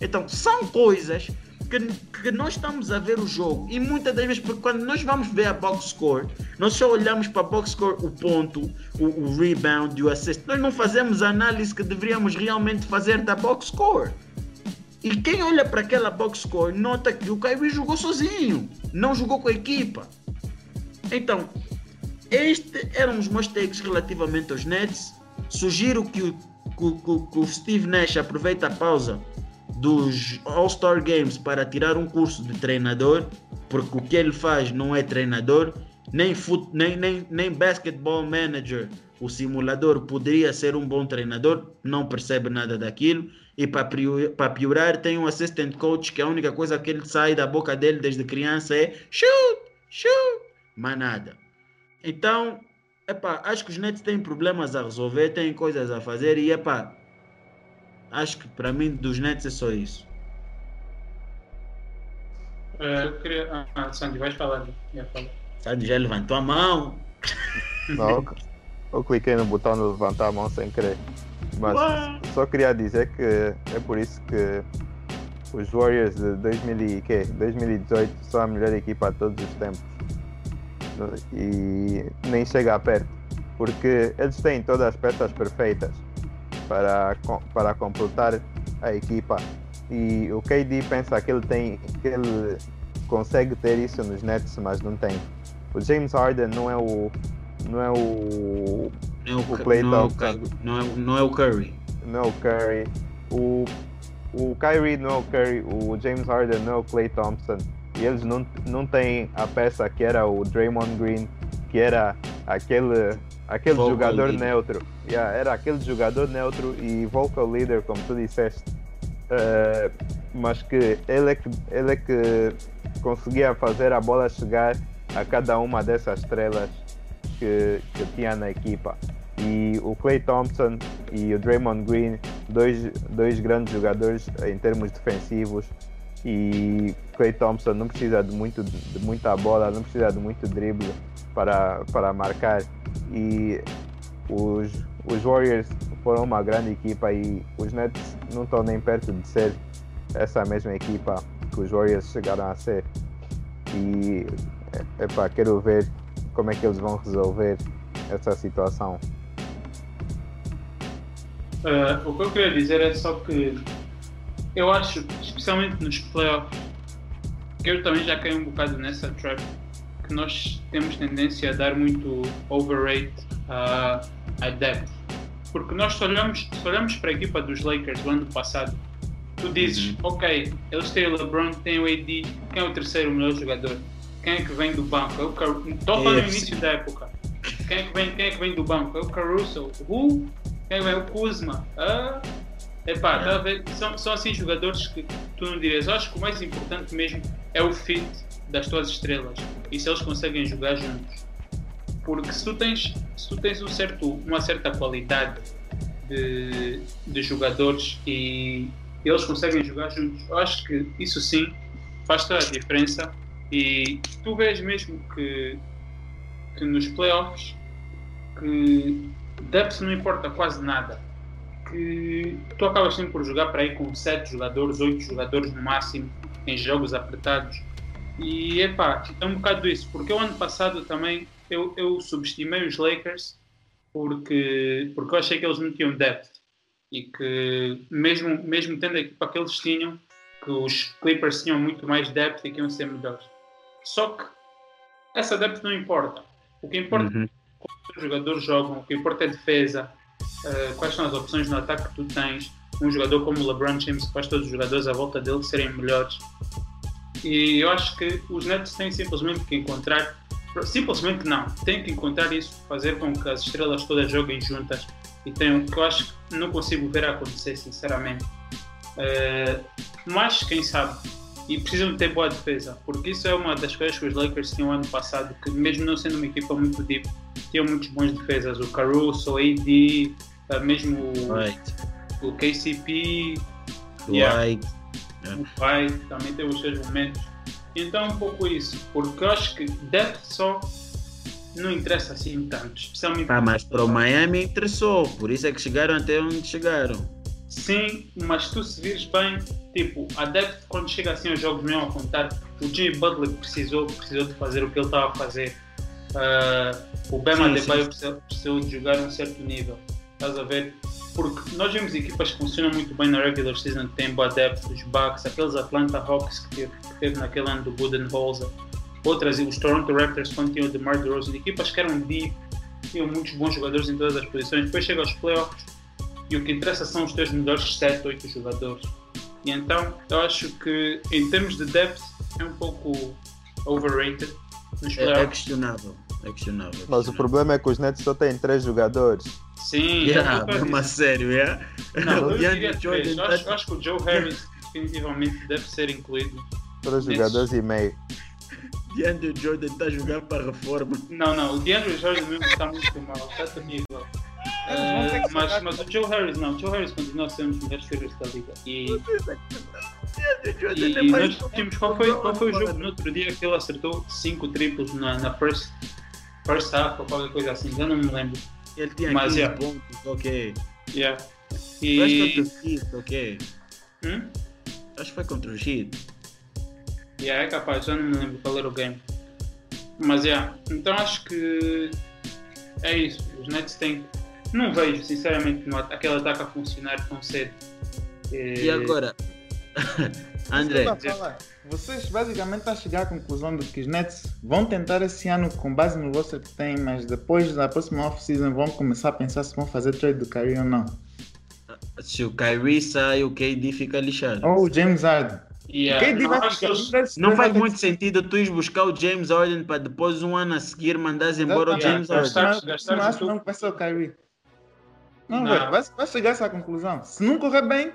Então, são coisas que, que, nós estamos a ver o jogo e muitas das vezes, porque quando nós vamos ver a box score, nós só olhamos para a box score o ponto, o, o rebound e o assist. Nós não fazemos a análise que deveríamos realmente fazer da box score. E quem olha para aquela box score nota que o Kyrie jogou sozinho, não jogou com a equipa. Então, estes eram os meus takes relativamente aos Nets. Sugiro que o, que, que o Steve Nash aproveite a pausa dos All-Star Games para tirar um curso de treinador, porque o que ele faz não é treinador, nem, foot, nem, nem, nem basketball manager. O simulador poderia ser um bom treinador, não percebe nada daquilo. E para piorar, tem um assistant coach que a única coisa que ele sai da boca dele desde criança é shoot, shoot, mas nada. Então, epá, acho que os Nets têm problemas a resolver, têm coisas a fazer e epá, acho que para mim dos Nets é só isso. Uh, eu queria. Ah, Sandy, vais falar. Sandy já levantou a mão. Não, eu cliquei no botão de levantar a mão sem querer. Mas Ué. só queria dizer que é por isso que os Warriors de 2000 que, 2018 são a melhor equipa de todos os tempos. E nem chega perto. Porque eles têm todas as peças perfeitas para, para completar a equipa. E o KD pensa que ele tem que ele consegue ter isso nos Nets, mas não tem. O James Harden não é o não é o não é o, o Clay não, é não, é, não é o Curry. Não é o Curry. O, o Kyrie não é o Curry, o James Harden não é o Clay Thompson. E eles não, não têm a peça que era o Draymond Green, que era aquele, aquele jogador leader. neutro. Yeah, era aquele jogador neutro e vocal leader, como tu disseste. Uh, mas que ele é que, ele é que conseguia fazer a bola chegar a cada uma dessas estrelas que, que tinha na equipa. E o Clay Thompson e o Draymond Green, dois, dois grandes jogadores em termos defensivos. E Clay Thompson não precisa de, muito, de muita bola, não precisa de muito drible para, para marcar. E os, os Warriors foram uma grande equipa e os Nets não estão nem perto de ser essa mesma equipa que os Warriors chegaram a ser. E epá, quero ver como é que eles vão resolver essa situação. Uh, o que eu queria dizer é só que eu acho, especialmente nos playoffs, que eu também já caí um bocado nessa trap, que nós temos tendência a dar muito overrate uh, a depth. Porque nós só olhamos, só olhamos para a equipa dos Lakers do ano passado, tu dizes, uhum. ok, eles têm o LeBron, têm o AD, quem é o terceiro melhor jogador? Quem é que vem do banco? É o Car... Estou falando no início da época. Quem é, que vem, quem é que vem do banco? É o Caruso? O Quem é vem? O Kuzma? Ah, epá, tá a ver? São, são assim jogadores que tu não dirias. Eu acho que o mais importante mesmo é o fit das tuas estrelas e se eles conseguem jogar juntos. Porque se tu tens, se tu tens um certo, uma certa qualidade de, de jogadores e eles conseguem jogar juntos, eu acho que isso sim faz toda a diferença e tu vês mesmo que, que nos playoffs que depth não importa quase nada. Que tu acabas sempre por jogar para aí com 7 jogadores, 8 jogadores no máximo, em jogos apertados. E epá, é um bocado isso, porque o ano passado também eu, eu subestimei os Lakers porque, porque eu achei que eles não tinham depth e que mesmo, mesmo tendo a equipa que eles tinham, que os Clippers tinham muito mais depth e que iam ser melhores. Só que essa depth não importa. O que importa uhum. é como os jogadores jogam, o que importa é a defesa, uh, quais são as opções no ataque que tu tens. Um jogador como o LeBron James faz todos os jogadores à volta dele serem melhores. E eu acho que os Nets têm simplesmente que encontrar, simplesmente não, têm que encontrar isso, fazer com que as estrelas todas joguem juntas. E tem que eu acho que não consigo ver acontecer, sinceramente. Uh, mas quem sabe e precisam de ter boa defesa, porque isso é uma das coisas que os Lakers tinham ano passado, que mesmo não sendo uma equipa muito deep, tinham muitos bons defesas, o Caruso, o AD, uh, mesmo right. o, KCP, Dwight. Yeah. O pai também teve os seus momentos. Então é um pouco isso, porque eu acho que depth só não interessa assim tanto, especialmente Tá, mas para o Miami interessou, por isso é que chegaram até onde chegaram. Sim, mas tu se vires bem, tipo, a depth quando chega assim aos jogos mesmo a contar, o Jimmy Butler precisou, precisou de fazer o que ele estava a fazer. Ah, o Sim, Adebayo precisou, precisou de jogar a um certo nível. Estás a ver? Porque nós vemos equipas que funcionam muito bem na regular season, que têm boa depth, os Bucks, aqueles Atlanta Hawks que teve, que teve naquele ano do Budenholzer, outras, os Toronto Raptors quando tinham o DeMar DeRozan, equipas que eram deep, tinham muitos bons jogadores em todas as posições, depois chega aos playoffs e o que interessa são os teus melhores 7, 8 jogadores. E então, eu acho que em termos de depth é um pouco overrated É, é questionável. É questionável. Mas o problema é que os Nets só têm três jogadores. Sim, Yeah, eu tô a mesmo a dizer. sério, yeah? Não, O eu diria três. Eu tá- acho, acho que o Joe Harris definitivamente deve ser incluído. Três Nesses. jogadores e meio. DeAndre Jordan está a jogar para a reforma. Não, não, o DeAndre Jordan mesmo está muito mal, está terrível. Que mas, jogar- mas o Joe Harris não, o Joe Harris continua a ser um dos melhores figuras da liga. E, Jordan e é mais nós tínhamos, qual foi, qual foi o jogo no outro dia que ele acertou 5 triplos na, na first, first half ou qualquer coisa assim, eu não me lembro. Ele tinha Mas, 15 yeah. pontos, ok. Yeah. Eu acho que E, contra o Heat, ok. hum? Acho que foi contra o Heat. Yeah, é capaz, já não me lembro qual era o game. Mas yeah, então acho que é isso. Os Nets têm. Não vejo, sinceramente, no at- aquele ataque a funcionar tão cedo. Eh, E agora? André. Vocês basicamente estão a chegar à conclusão de que os Nets vão tentar esse ano com base no roster que têm, mas depois da próxima off-season vão começar a pensar se vão fazer trade do Kyrie ou não. se o Kyrie sai, o KD fica lixado. Ou o James Harden. yeah, KD não, vai ficar- eles- Não faz muito sentido tu ires buscar o James Harden para depois um ano a seguir mandares embora o. James Harden. gastares- Não, gastares não acho não que vai ser o Kyrie. Não, Não. vai, vai chegar a essa conclusão. Se não correr bem,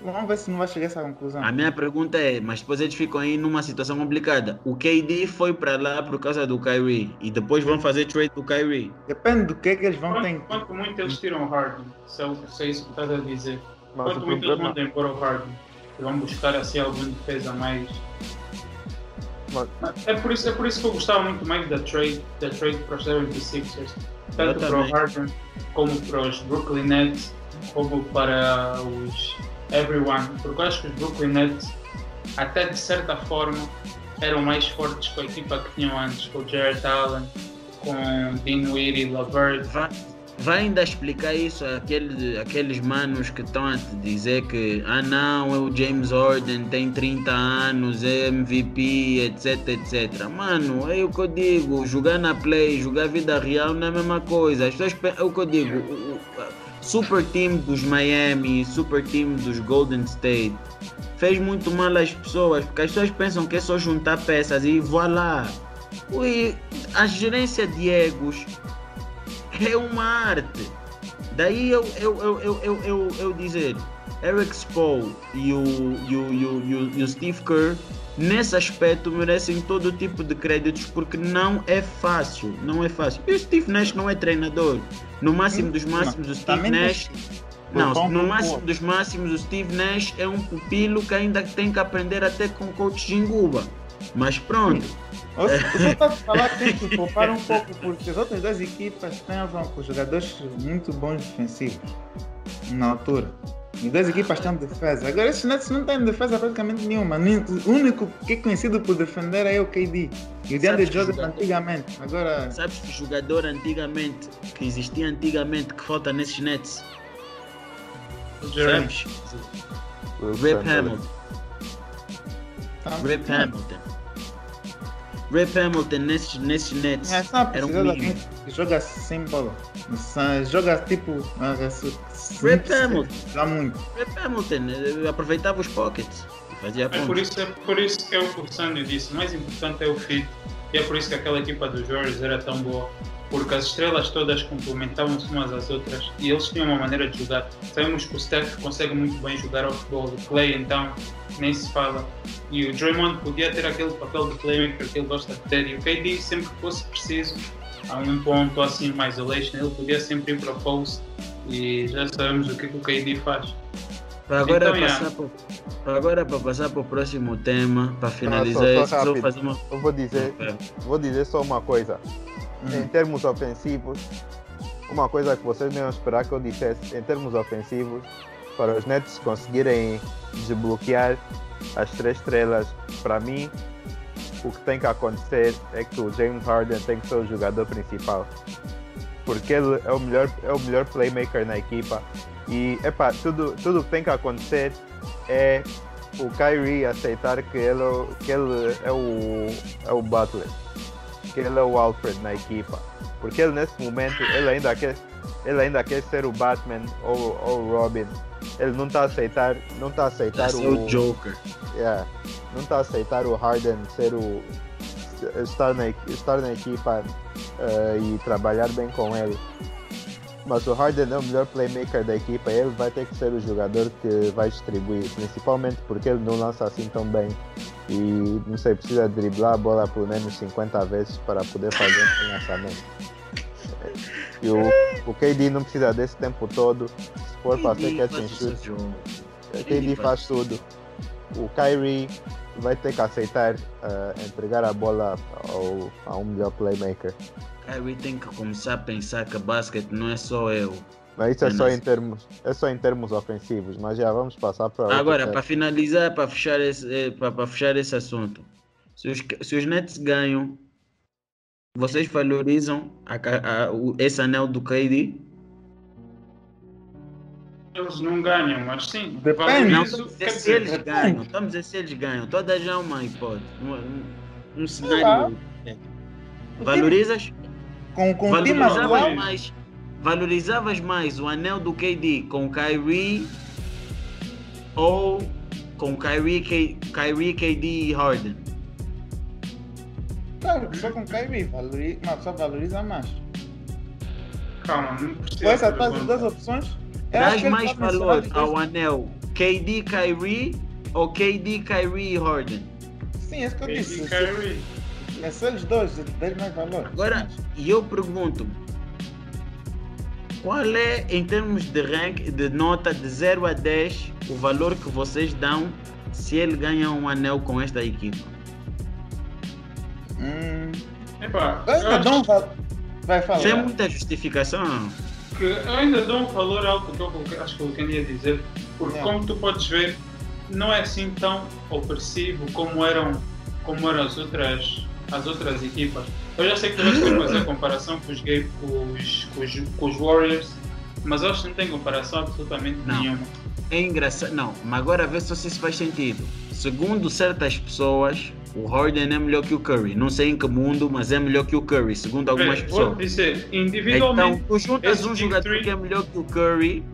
vamos ver se não vai chegar a essa conclusão. A minha pergunta é, mas depois eles ficam aí numa situação complicada. O KD foi para lá por causa do Kyrie e depois vão fazer trade do Kyrie. Depende do que, que eles vão ter. Quanto, muito eles tiram o Harden, se é, é isso que estás a dizer. Mas Quanto muito eles problema. mandam embora o Harden. E vão buscar assim alguma defesa mais. Mas- É por, isso, é por isso que eu gostava muito mais da trade, da trade para os 76ers. Tanto para o. Harden, como para os Brooklyn Nets, como para os Everyone. Porque eu acho que os Brooklyn Nets, até de certa forma, eram mais fortes com a equipa que tinham antes, com o Jared Allen, com Dinwiddie, Lavert. Vai, ainda explicar isso àqueles, àqueles manos que estão a te dizer que ah não, é o James Harden, tem 30 anos, é MVP, etc, etc. Mano, é o que eu digo, jogar na play, jogar vida real não é a mesma coisa. As pessoas, pe- é o que eu digo, o, o- super team dos Miami, super team dos Golden State, fez muito mal às pessoas, porque as pessoas pensam que é só juntar peças e voilá. Ui, a gerência de egos é uma arte. Daí eu, eu, eu, eu, eu, eu, eu dizer, Eric Spoel e o, e, o, e, o, e, o, Steve Kerr, nesse aspecto, merecem todo tipo de créditos porque não é fácil. Não é fácil. E o Steve Nash não é treinador. No máximo dos máximos, o Steve Também Nash. Não, no máximo dos máximos, o Steve Nash é um pupilo que ainda tem que aprender até com o coach Jinguba. Mas pronto. Eu só estou a falar que tem que poupar um pouco, porque as outras duas equipas estavam com jogadores muito bons defensivos na altura. As duas equipas têm defesa. Agora esses Nets não têm defesa praticamente nenhuma. O único que é conhecido por defender é o KD. E o DeAndre Jordan jogador- antigamente. Agora. Sabes que jogador antigamente, que existia antigamente, que falta nesses nets? Sabes? o Rip. Hamilton. tá- Rip Hamilton. Rip Hamilton nesses, nesses nets. É, só Era um mínimo. que joga sem bola. Joga tipo. se- Hamilton. Dá muito. Rip Hamilton aproveitava os pockets fazia É por, isso, é por isso que é o que o Sandy disse. O mais importante é o fit. E é por isso que aquela equipa dos Warriors era tão boa. Porque as estrelas todas complementavam-se umas às outras e eles tinham uma maneira de jogar. Sabemos que o Steph consegue muito bem jogar ao futebol. O Clay, então, nem se fala. E o Draymond podia ter aquele papel de playmaker que ele gosta de ter. E o KD, sempre que fosse preciso, a um ponto assim, mais isolation, ele podia sempre ir para o post. E já sabemos o que, que o KD faz. Para agora, Então, passar para agora para passar para o próximo tema, para Ah, finalizar só- isso, só só rápido. fazer uma. Eu vou dizer, vou dizer só uma coisa. Em termos ofensivos, uma coisa que vocês não iam esperar que eu dissesse, em termos ofensivos, para os Nets conseguirem desbloquear as três estrelas, para mim, o que tem que acontecer é que o James Harden tem que ser o jogador principal. Porque ele é o melhor, é o melhor playmaker na equipa. E epa, tudo, tudo que tem que acontecer é o Kyrie aceitar que ele, que ele é, o, é o Butler que ele é o Alfred na equipa. Porque ele nesse momento ele ainda quer, ele ainda quer ser o Batman ou, ou o Robin. Ele não está a aceitar, não a aceitar Tá o, o Joker. yeah, não está a aceitar o Harden ser o estar na, estar na equipa eh, e trabalhar bem com ele. Mas o Harden é o melhor playmaker da equipa, ele vai ter que ser o jogador que vai distribuir, principalmente porque ele não lança assim tão bem e não sei, precisa driblar a bola pelo menos 50 vezes para poder fazer um lançamento. E o, o KD não precisa desse tempo todo, se for para ser catch and shoot, o KD faz tudo. O Kyrie vai ter que aceitar eh, entregar a bola ao, a um melhor playmaker. Kyrie tem que começar a pensar que basquete não é só eu. Mas isso é É só em termos, é só em termos ofensivos, mas já vamos passar para Agora, para finalizar, para fechar esse, eh, para para fechar esse assunto, se os, se os Nets ganham, vocês valorizam a a- o- esse anel do KD? Eles não ganham, mas sim. Depende. Não, a dizer se eles depende. ganham. Estamos a dizer se eles ganham. Toda já é uma hipótese. Um, um, um cenário. é. Valorizas? Com, com Valorizo. mais, valorizavas mais o anel do KD com Kyrie ou com Kyrie, K, Kyrie KD e Harden? Claro, só com Kyrie, valoriza, uma pessoa valoriza mais. Calma, não precisa. Com tuas duas opções, Dás que mais pode valor ao anel KD Kyrie ou KD Kyrie e Harden? Sim, é isso que eu KD disse. Kyrie. É só eles dois, dês mais valor. Agora, e eu pergunto, qual é, em termos de rank, de nota de 0 a 10, o valor que vocês dão se ele ganha um anel com esta equipa? Hum, Epá, eu ainda dou um acho valor. Vai falar. Sem muita justificação. que eu ainda dou um valor alto que eu acho que eu queria dizer, porque Yeah. como tu podes ver, não é assim tão opressivo como eram, como eram as outras, as outras equipas. Eu já sei que tu vais ter que fazer a comparação com os, com os, com os, com os Warriors, mas eu acho que não tem comparação absolutamente Não. nenhuma. É engraçado. Não, mas agora vê se isso faz sentido. Segundo certas pessoas, o Harden é melhor que o Curry. Não sei em que mundo, mas é melhor que o Curry, segundo algumas Vou pessoas. dizer, Então, individualmente, tu juntas um jogador Three- que é melhor que o Curry,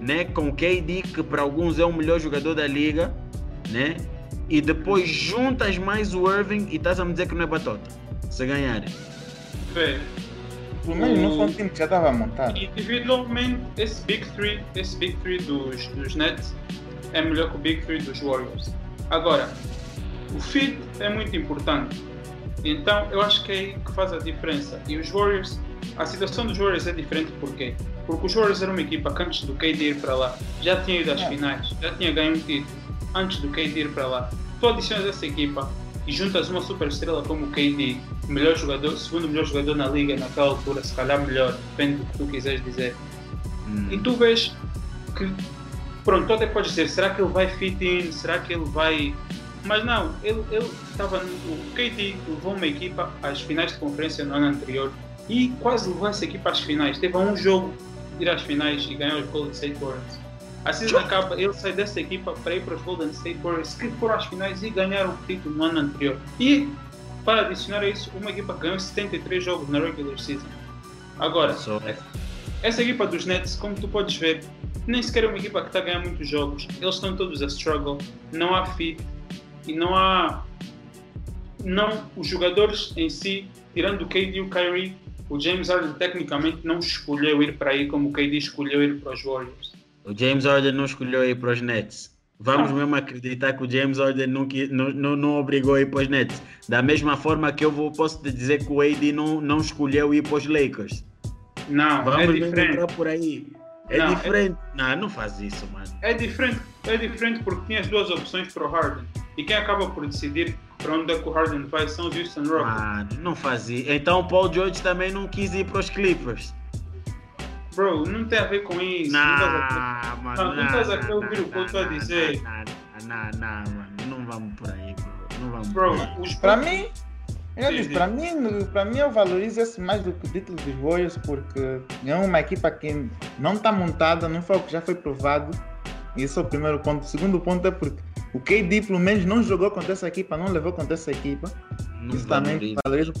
né, com o KD, que para alguns é o melhor jogador da liga, né? E depois juntas mais o Irving e estás a me dizer que não é batota. Se ganharem. vê, Pelo menos não foi um time que já estava montado. individualmente, esse Big Three, esse Big Three dos, dos Nets é melhor que o Big Three dos Warriors. Agora, o fit é muito importante. Então, eu acho que é aí que faz a diferença. E os Warriors, a situação dos Warriors é diferente por quê? Porque os Warriors eram uma equipa que antes do KD ir para lá já tinha ido às É. finais, já tinha ganho um título antes do KD ir para lá. Tu adicionas essa equipa e juntas uma super estrela como o KD, melhor jogador, segundo melhor jogador na liga naquela altura, se calhar melhor, depende do que tu quiseres dizer. Hum. E tu vês que, pronto, tu até podes dizer, será que ele vai fit in? Será que ele vai. Mas não, ele estava. O KD levou uma equipa às finais de conferência no ano anterior e quase levou essa equipa às finais. Teve um jogo ir às finais e ganhar os Golden State Warriors. A season acaba, ele sai dessa equipa para ir para os Golden State Warriors que foram às finais e ganharam o título no ano anterior. E, para adicionar a isso, uma equipa que ganhou 73 jogos na regular season. Agora, Só- essa equipa dos Nets, como tu podes ver, nem sequer é uma equipa que está a ganhar muitos jogos. Eles estão todos a struggle, não há fit e não há. Não, os jogadores em si, tirando o KD e o Kyrie, o James Harden tecnicamente não escolheu ir para aí como o KD escolheu ir para os Warriors. O James Harden não escolheu ir para os Nets. Vamos mesmo acreditar que o James Harden não, não, não, obrigou a ir para os Nets. Da mesma forma que eu vou, posso te dizer que o AD não, não escolheu ir para os Lakers. Não, Vamos é diferente. entrar por aí. É Não, é- diferente. Não, não faz isso, mano. É diferente, é diferente porque tinha as duas opções para o Harden. E quem acaba por decidir para onde é que o Harden vai são os Houston Rockets. Mano, não faz isso. Então o Paul George também não quis ir para os Clippers. Bro, não tem a ver com isso. Não a- Não, mano. Não, não estás a ouvir o que eu estou a não, dizer. Não, não, não, mano. Não vamos por aí, bro. Não vamos Bro, por aí. os Para mim, eu disse, para mim, para mim eu valorizo esse mais do que o título dos Warriors porque é uma equipa que não está montada, não foi o que já foi provado. Esse é o primeiro ponto. O segundo ponto é porque o KD pelo menos não jogou contra essa equipa, não levou contra essa equipa. Não Isso também valoriza.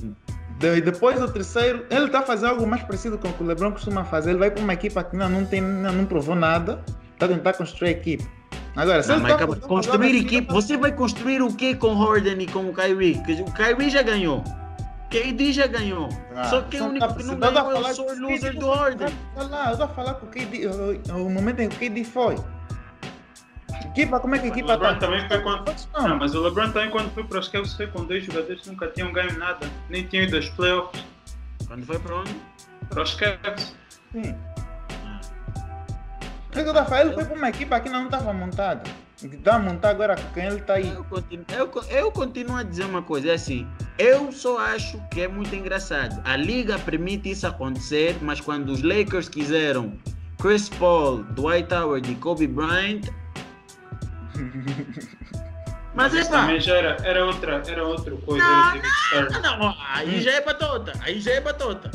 E depois o terceiro, ele está fazendo algo mais parecido com o que o LeBron costuma fazer. Ele vai para uma equipa que não, não, tem, não, não provou nada, está a tentar construir a equipe. Agora, Não, mas tá acaba- construir jogada equipe. assim, Você vai construir o que com Harden e com o Kyrie? O Kyrie já ganhou. KD já ganhou. Ah, Só que o só único tá que não ganhou é falar o loser do Harden. Eu estou a falar com o KD, o momento em que o KD foi. Equipa, como é que a O equipa LeBron está? também foi quando. Não, Não, mas o LeBron também quando foi para os Cavs foi com dois jogadores que nunca tinham ganho nada. Nem tinham ido aos playoffs. Quando foi para onde? Para os Cavs. sim. Ah. É falando, Ele foi para uma equipa que não estava montada. Está a montar agora com quem ele está aí. Eu continuo, eu, eu continuo a dizer uma coisa, é assim, eu só acho que é muito engraçado. A liga permite isso acontecer, mas quando os Lakers quiseram Chris Paul, Dwight Howard e Kobe Bryant, mas é isso pá, também já era, era, outra, era outra coisa. Não, era o David Stern. ah, não, aí já é batota, aí já é batota.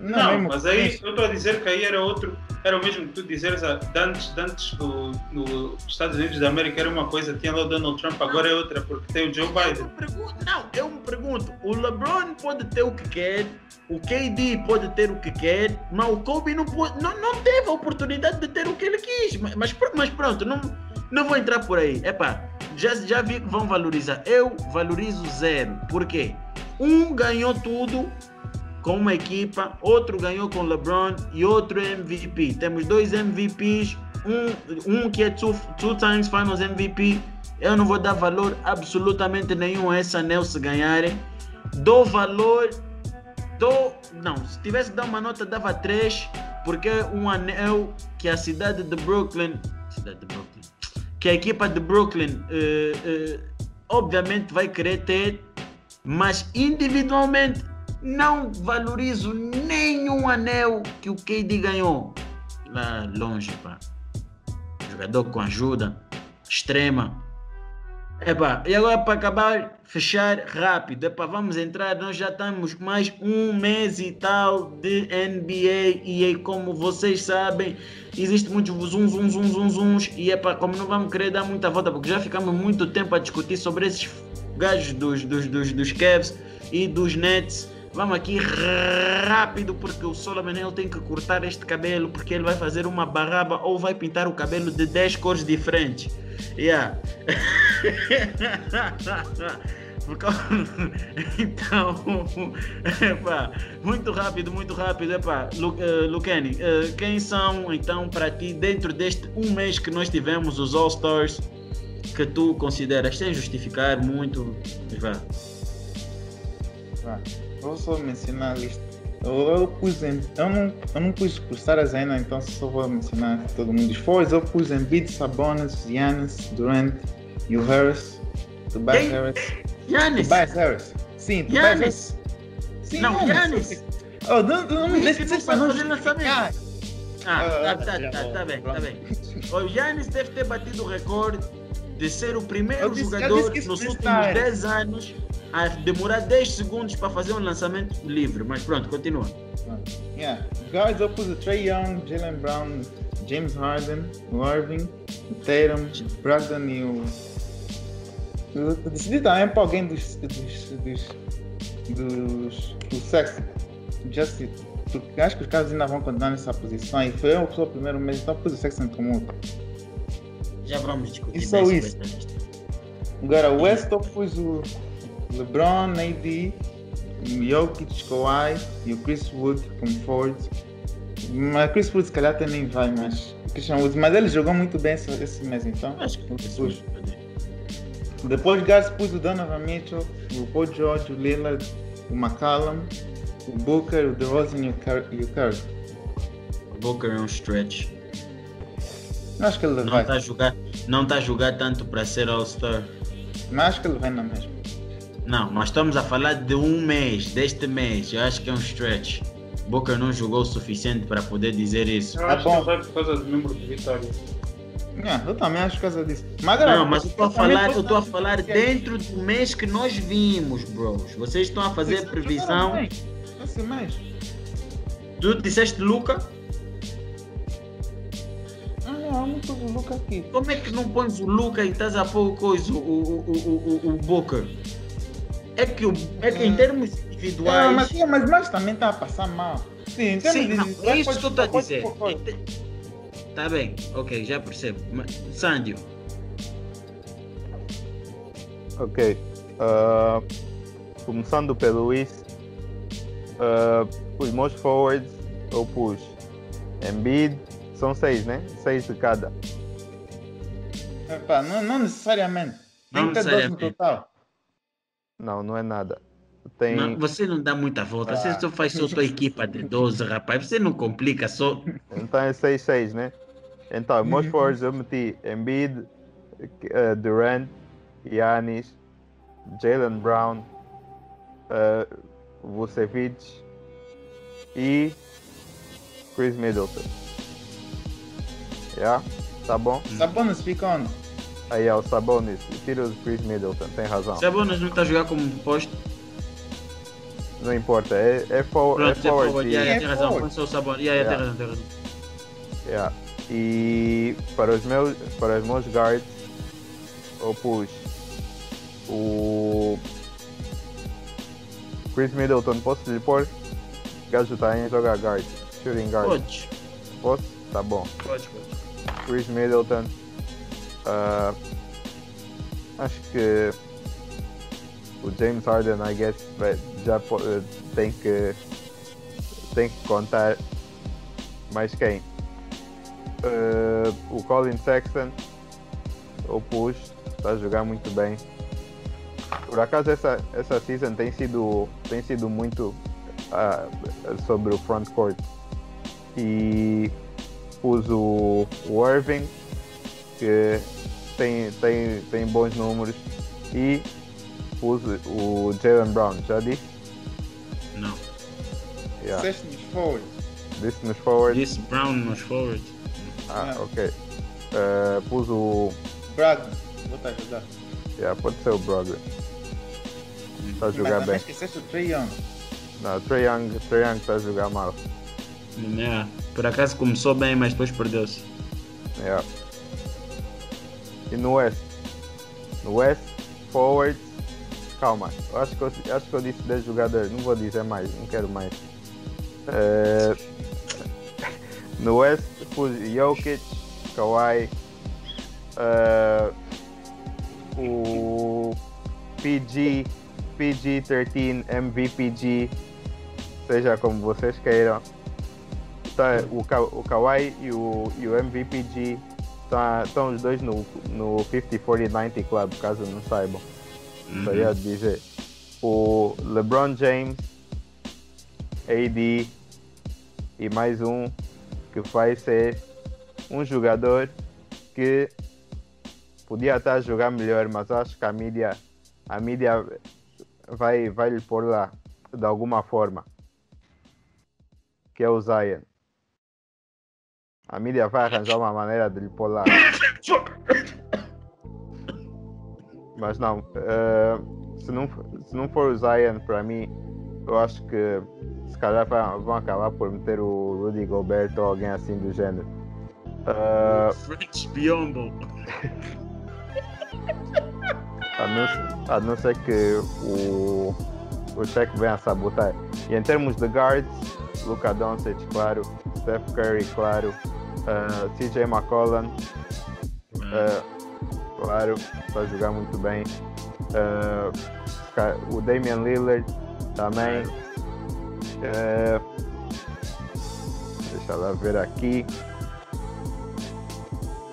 Não, mesmo mas com aí isso. eu estou a dizer que aí era outro, era o mesmo que tu dizeres ah, antes, antes do, nos Estados Unidos da América era uma coisa, tinha lá o Donald Trump, agora é outra, porque tem o Joe Biden. pergunto, não, eu me pergunto, o LeBron pode ter o que quer, o KD pode ter o que quer, mas o Kobe não, pode, não, não teve a oportunidade de ter o que ele quis. Mas, mas pronto, não, não vou entrar por aí. Epá, já, já vi que vão valorizar. Eu valorizo zero. Por quê? Um ganhou tudo com uma equipa, outro ganhou com LeBron e outro MVP. Temos dois MVPs, um, um que é two, two times Finals MVP. Eu não vou dar valor absolutamente nenhum a esse anel se ganharem. Dou valor, dou. Não, se tivesse que dar uma nota, dava 3, porque é um anel que a cidade de Brooklyn. Cidade de Brooklyn. Que a equipa de Brooklyn, eh, eh, obviamente, vai querer ter, mas individualmente não valorizo nenhum anel que o KD ganhou. Lá longe, pá. Jogador com ajuda extrema. Epá, e agora para acabar, fechar rápido. Epá, vamos entrar, nós já estamos mais um mês e tal de NBA e aí, como vocês sabem, existe muito zoom, zoom, zoom, zoom, zooms e epá, como não vamos querer dar muita volta, porque já ficamos muito tempo a discutir sobre esses gajos dos, dos, dos, dos Cavs e dos Nets. Vamos aqui rápido porque o Solomon ele tem que cortar este cabelo porque ele vai fazer uma barraba ou vai pintar o cabelo de 10 cores diferentes. Yeah. Então, epá, muito rápido, muito rápido. Epá, eh, Lucani, eh, quem são então para ti, dentro deste um mês que nós tivemos, os All-Stars, que tu consideras sem justificar muito? Vá. Vá, Vou só mencionar a lista. Eu, eu pus em. Eu não, eu não pus Saras ainda, então só vou mencionar todo mundo. Fours eu pus Embiid, Sabonis, Giannis, Durant e o Harris. Tobias Quem? Harris. Yannis! Tobias Harris. Sim, Tobias! Harris. Sim, Não, Giannis. Yannis! Oh, não, não me deixe não fazer lançamento? Ah, Ah, tá, tá, tá, tá bem, tá bem. O Yannis deve ter batido o recorde de ser o primeiro disse- jogador nos últimos está. 10 anos a demorar 10 segundos para fazer um lançamento livre. Mas pronto, continua. Yeah. Guys, eu pus o Trey Young, Jalen Brown, James Harden, Irving, Tatum, Brogdon e o. Eu decidi também para alguém dos. dos. dos. dos. do sexo. Just, porque acho que os caras ainda vão continuar nessa posição e foi eu que sou o primeiro mês, então pus o sexo como outro. Já vamos discutir E só isso. Agora, o West eu pus o LeBron, AD, o Jokic, Kawhi e o Chris Wood como Ford. Mas Chris Wood se calhar até nem vai, mas o Christian Wood, mas ele jogou muito bem esse, esse mês então. Acho que pode- Depois Guys pus o Donovan Mitchell, o Paul George, o Lillard, o McCallum, o Booker, o DeRozan e o Curry. E o Booker é um stretch. Acho que ele Não vai. está a jogar, não tá a jogar tanto para ser All-Star. Mas acho que ele vai na mesma. Não, mas estamos a falar de um mês, deste mês. Eu acho que é um stretch. Booker não jogou o suficiente para poder dizer isso. Eu Tá acho bom. que ele vai por causa do número de vitórias. Yeah, eu também acho por causa disso. Mas, agora, Não, mas eu estou a falar, tô eu estou a falar dentro do mês que nós vimos, bros. Vocês estão a fazer previsão. Esse mês. Tu disseste Luca? Ah, não, eu não pus o Luca aqui. Como é que não pões o Luca e estás a pôr o coisa, o, o, o, o, o Booker? É que, o, é que em Hum. termos Ah, individuais. mas, sim, mas, mas também está a passar mal. Sim, em termos Sim, não, é isso que eu estou a dizer. pôr fora. Ente- Tá bem, ok, já percebo. Mas, Sandio, Ok. ah, começando pelo East, ah, os meus forwards eu pus Embiid, são seis, né? Seis de cada. Epá, não, não necessariamente. Tem Não que ter dois no necessariamente. total. Não, não é nada. Tem. não- você não dá muita volta. Você Ah. só faz só tua equipa de 12, rapaz. Você não complica só. Então é 6-6, né? Então, meus Uhum. forwards eu meti Embiid, eh, Durant, Giannis, Jalen Brown, uh, Vucevic e Chris Middleton. Yeah? Tá bom? Sabonis fica onde? Aí é o Sabonis, tira o Chris Middleton, tem razão. Sabonis não está a jogar como posto. Não importa, é, é, for, é Pronto, é forward. forward. e- yeah, É tem razão. o Sabonis. Yeah, yeah, tem razão, tem razão. Yeah. E para os meus, para os meus guards, eu pus o Chris Middleton. Posso lhe pôr? O gajo em jogar guard, shooting guard. Podes, Posso? Tá bom. podes, podes. Chris Middleton. Ah, acho que o James Harden, I guess, já eh, tem que tem que contar. Mas quem? Ah, o Colin Sexton, eu pus, está a jogar muito bem. Por acaso essa, essa season tem sido, tem sido muito ah, sobre o front court. E pus o, o Irving, que tem, tem, tem bons números, e pus o Jalen Brown, já disse? Não. Yeah. Disseste nos forwards. Disse nos forwards. Disse Brown nos forwards. Ah, Yeah. ok. Eh, pus o. Bragg, vou a ajudar. Yeah, pode ser o Brogdon. Está a Mas jogar também bem. esqueceste o Trey Young. Não, Trae Young está a jogar mal. Yeah. Por acaso começou bem, mas depois perdeu-se. Yeah. E no West? No West, forwards. Calma, eu acho que eu, acho que eu disse 10 jogadores, não vou dizer mais, não quero mais. Eh, no West, pus Jokic, Kawhi, eh, o PG, PG-13, MVPG, seja como vocês queiram. Tá, o, Ka- o Kawhi e o, e o MVPG tá- estão os dois no, no 50-40-90 Club, caso não saibam. Gostaria de dizer. O LeBron James, AD e mais um que vai ser um jogador que podia estar jogar melhor, mas acho que a mídia, a mídia vai, vai lhe pôr lá de alguma forma. Que é o Zion. A mídia vai arranjar uma maneira de lhe pôr lá. Mas não, eh, se não, se não for o Zion, para mim, eu acho que se calhar vão acabar por meter o Rudy Gobert ou alguém assim do gênero. Eh, French Biombo. a, não, a não ser que o, o Shaq venha a sabotar. E em termos de guards, Luka Doncic, claro, Steph Curry, claro, eh, CJ McCollum, eh, claro, está a jogar muito bem. Eh, ca- o Damian Lillard também. Eh, deixa lá ver aqui.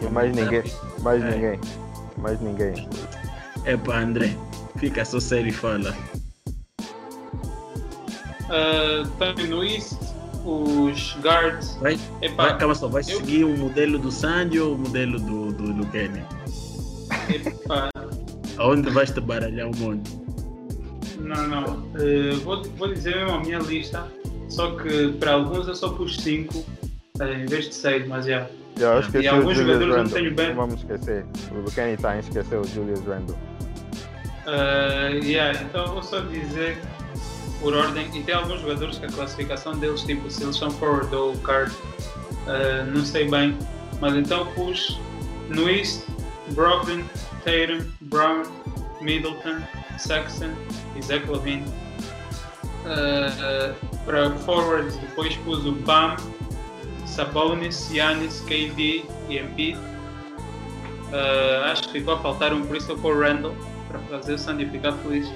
E mais ninguém. Mais É. ninguém. Mais ninguém. Epa, André. Fica só sério e fala. Ah, também no East, os guards. Vai, Epá, vai, calma só, vai eu- seguir o modelo do Sandy ou o modelo do, do, do Kenny? epá, Aonde vais te baralhar um monte? não, não. Eh, vou, vou dizer mesmo a minha lista. Só que para alguns eu só pus 5 em vez de 6, mas já. Eu E esqueci o alguns Julius jogadores não Randle. tenho bem. Não vamos esquecer. O Kenny está a esquecer o Julius Randle. Uh, yeah, então vou só dizer por ordem, e tem alguns jogadores que a classificação deles, tipo se eles são forward ou guard, uh, não sei bem, mas então pus no East, Brogdon, Tatum, Brown, Middleton, Sexton e Zach Lavine. Uh, para forwards depois pus o Bam, Sabonis, Giannis, KD e Embiid. Uh, acho que ficou a faltar um Christopher Randall para fazer o Sandy ficar feliz.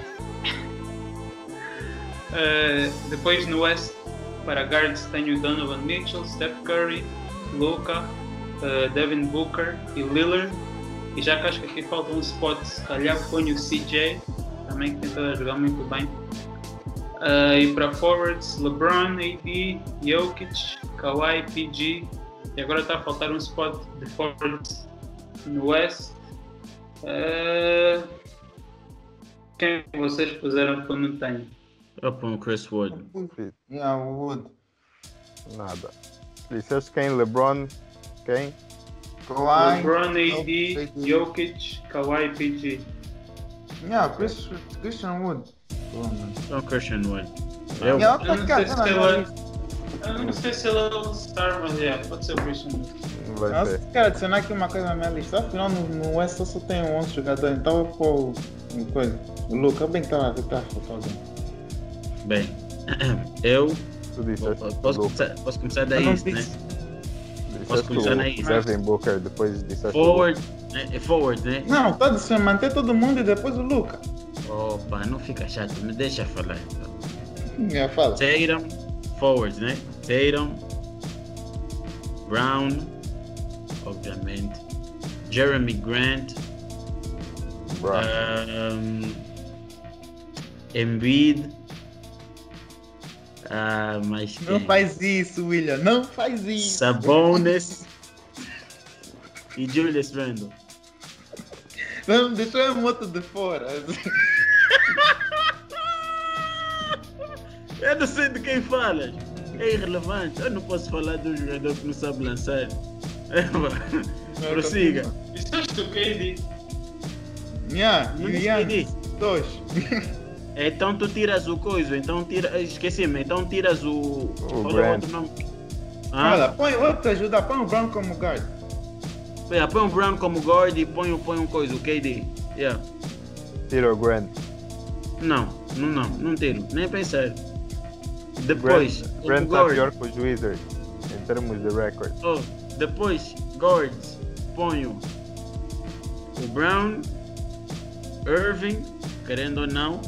Uh, depois no West, para guards tenho Donovan Mitchell, Steph Curry, Luca, uh, Devin Booker e Lillard. E já que acho que aqui falta um spot, se calhar ponho o CJ, também que a jogar muito bem. Uh, e para forwards, LeBron, AD, Jokic, Kawhi, PG. E agora está a faltar um spot de forwards no West. Uh, quem vocês puseram não tenho? Eu ponho o Chris Wood. Yeah, Wood. Nada. Disseste quem? LeBron? Quem? Kawhi. LeBron, AD. Jokic, Kawhi, PG. Yeah, Chris, Christian Wood. Bom, mano. Então Christian Wood. Eu, Yeah, Eu não pode ficar, sei tá se ela-. Eu não sei se ele é All-Star, mas é, pode ser o Christian. Não vai Eu ser. quero adicionar aqui uma coisa na minha lista. Afinal, no, no West só tem 11 jogadores. Então eu vou pôr o coisa. O Luca, bem que tava, tava faltando alguém. Bem, eu disseste posso começar, posso daí, né? disse. Disseste começar East. Devin Booker, depois disseste o Forward, né? É forward, né? Não, pode ser manter todo mundo e depois o Luca. Opa, não fica chato, me deixa falar. Já fala. Tatum, forwards, né? Tatum, Brown, obviamente, Jeremy Grant, Bro. um, Embiid, ah, mais Não quem? faz isso, William. Não faz isso. Sabonis e Julius Randle. Não, deixou a moto de fora. Eu não sei de quem falas. É irrelevante. Eu não posso falar de um jogador que não sabe lançar. É. Prossiga. Disseste o KD. Yeah, Yannis. Dois. Então tu tiras o coisa, então tira. Esqueci-me, então tiras o. Qual é o Grant. outro nome? Ah, Olha, põe outro ajuda, põe o Brown como guard. yeah, põe o Brown como guard e põe, o- põe um coisa, o KD. Yeah. Tira o Grant. Não, não, não, não tiro, nem pensar. Depois, Grant, o Grant guard. pior que os Wizards em termos de record. Oh, depois, guards, ponho o Brown, Irving, querendo ou não.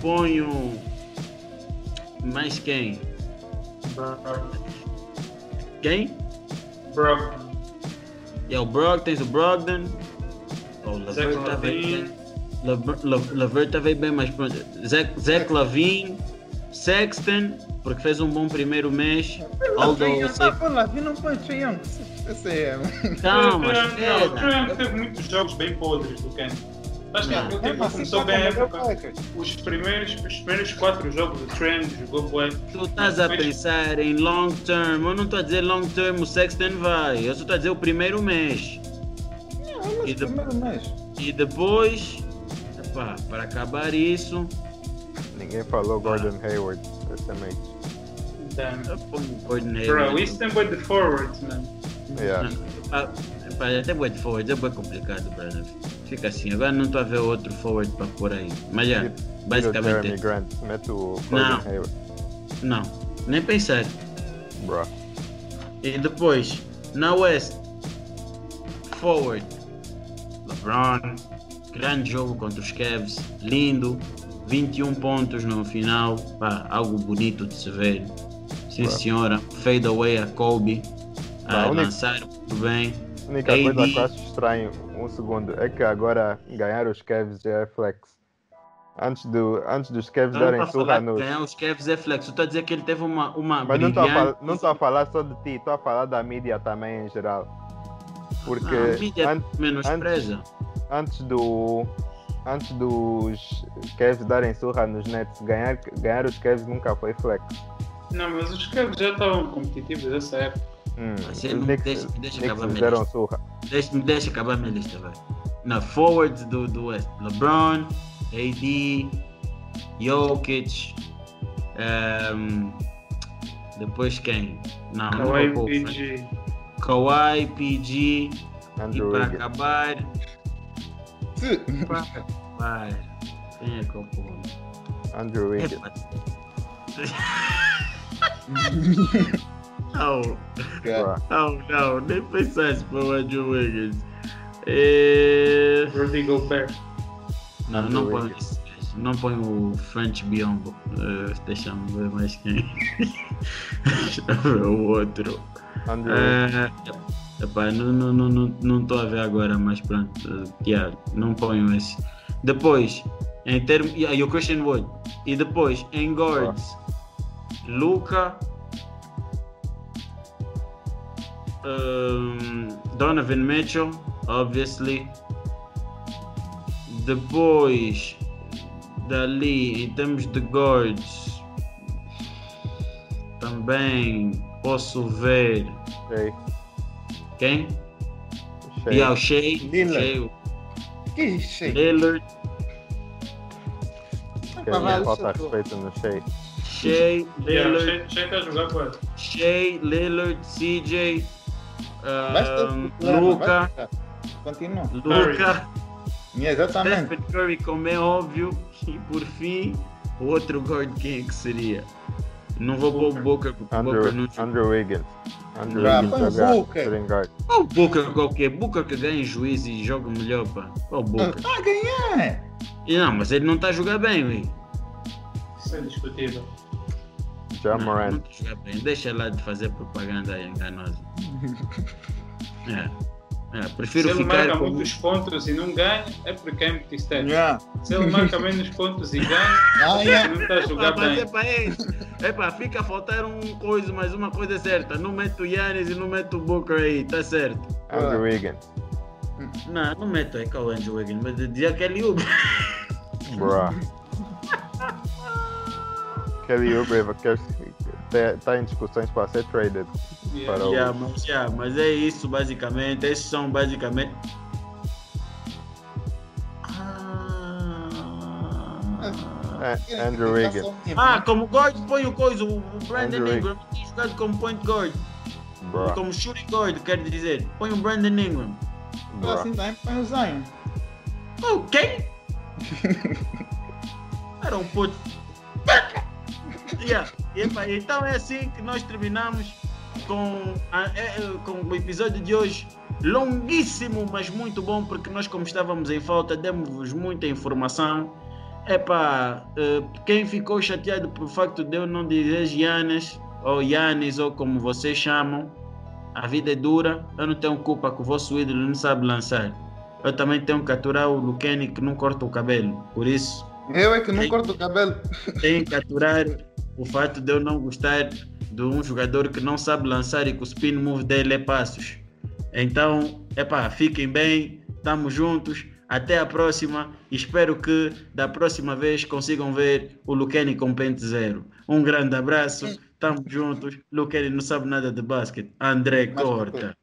Ponho mais quem? Quem? Brogdon. É o Brog, tens o Brogdon. Oh, o Lavert tá bem. Lavert- Lav- Lavert tá bem bem, mas pronto. Zach, Zach Lavine, Sexton, porque fez um bom primeiro mês. Aldo, põe lá, não Young. Esse é. calma, espera. teve muitos jogos bem podres do Ken. Acho que Não. É, tipo, mas começou bem a época. Os primeiros, os primeiros quatro jogos do Trent jogou bué. Tu estás a Mas- pensar em long term. Eu não estou a dizer long term, o Sexton vai. Eu só estou a dizer o primeiro mês. Não, mas E de- primeiro mês. E depois, epá, para acabar isso, Ninguém falou Gordon Hayward essa mês. Damn. eu Gordon Bro, Hayward. isso tem bué de forwards, man. Yeah. Ah, epá, até boi de forward, é bem complicado, brother. Fica assim, agora não estou a ver outro forward para pôr aí. Mas já, o basicamente, Jeremy Grant, mete o Não. Hayward. não, nem pensar. Bro. E depois, na West, forward, LeBron, grande jogo contra os Cavs, lindo, 21 pontos no final, pá, algo bonito de se ver. Sim Bro. senhora, fade away a Kobe, a a única- lançar muito bem. A única AD. coisa que eu acho estranho, um segundo, é que agora ganhar os Cavs já é flex. Antes, do, antes dos Cavs Eu não darem a surra nos. ganhar os Cavs é flex. Eu estou a dizer que ele teve uma, uma Mas não estou a, brilhante... falar, não estou a falar só de ti, estou a falar da mídia também em geral. Porque Ah, a mídia an- menospreza. antes do. Antes dos Cavs darem surra nos Nets, ganhar, ganhar os Cavs nunca foi flex. Não, mas os Cavs já estavam competitivos nessa época. Hum, não Knicks, deixa- deixa acabar minha lista. surra. Deixa, me deixa acabar a minha lista, velho. Na forwards do, do West. LeBron, AD, Jokic. ehm, depois quem? Não, não Kawhi, vou pôr. PG. Kawhi, PG. E Andrew para Wiggins. acabar. Para acabar. Quem é que eu ponho? Andrew Wiggins. Não, Cara, não, não, nem pensasse para o Andrew Wiggins. É... Rudy Gobert. Não, Andrew não põe. Não põe o French Biombo. Uh, Deixa-me ver mais quem. Deixa eu ver o outro. Andrew Wiggins. Uh, epá, não estou não, não, não a ver agora, mas pronto. Uh, yeah, não ponho esse. Depois, em termos. Yeah, e o Christian Wood. E depois, em guards, Luca. Um, Donovan Mitchell, obviously. Depois, dali, em termos de guards, também posso ver Shea. quem? Shea. Yeah, o Shea, Lillard. Shea, que cheio. Lillard, vai, não falta é respeito no Shea. Shea, Yeah, Lillard, Shea está a jogar quase. Shea, Lillard, CJ, Basta Luca, basta. Continua. Luca, Yeah, exatamente. Stephen Curry, como é óbvio, e por fim, o outro guard quem é que seria? Não vou pôr o Booker, porque o Andrew, Booker não. Andrew Wiggins. Andrew Já, Wiggins põe o Booker. Qual Booker qualquer? Booker que ganha juiz e joga melhor, pá. Qual Booker? Tá a ganhar. E não, mas ele não está a jogar bem, ui. Isso é discutível. Ja Não, Morant. não tá. Deixa lá de fazer propaganda enganosa. É. É, prefiro Se ele ficar marca com... muitos pontos e não ganha, é porque é empty stat. Yeah. Se ele marca menos pontos e ganha, Ah, yeah. não está a Epá, jogar mas bem. é. Epá, fica a faltar um coisa, mas uma coisa é certa. Não meto o Yannis e não meto o Booker aí, tá certo. Andrew Wiggins. Não, não meto aí com o Andrew Wiggins, mas dizia aquele Uber. Bruh. Kelly Oubre está em discussões para ser traded. Yeah. Para o- Yeah, mas, yeah, mas é isso basicamente. Esses são basicamente. Ah, É, Andrew Wiggins. ah como guard põe o coisa, o o Brandon Andrew Ingram tem jogado como point guard, Bruh. como shooting guard, quer dizer. Põe o Brandon Ingram. Bruh. Assim também põe o Zion. Quem? Era um puto. Yeah. Epa, então é assim que nós terminamos com, a- é, é, com o episódio de hoje. Longuíssimo, mas muito bom, porque nós, como estávamos em falta, demos muita informação. Epá, eh, quem ficou chateado por facto de eu não dizer Giannis, ou Yannis, ou como vocês chamam, a vida é dura, eu não tenho culpa que o vosso ídolo não sabe lançar. Eu também tenho que aturar o Luqueni que não corta o cabelo. Por isso, Eu é que não corto o cabelo. tenho que aturar o fato de eu não gostar de um jogador que não sabe lançar e que o spin move dele é passos. Então, epá, fiquem bem, estamos juntos. Até a próxima. Espero que da próxima vez consigam ver o Luqueni com pente zero. Um grande abraço, estamos juntos. Luqueni não sabe nada de basquete. André Corta.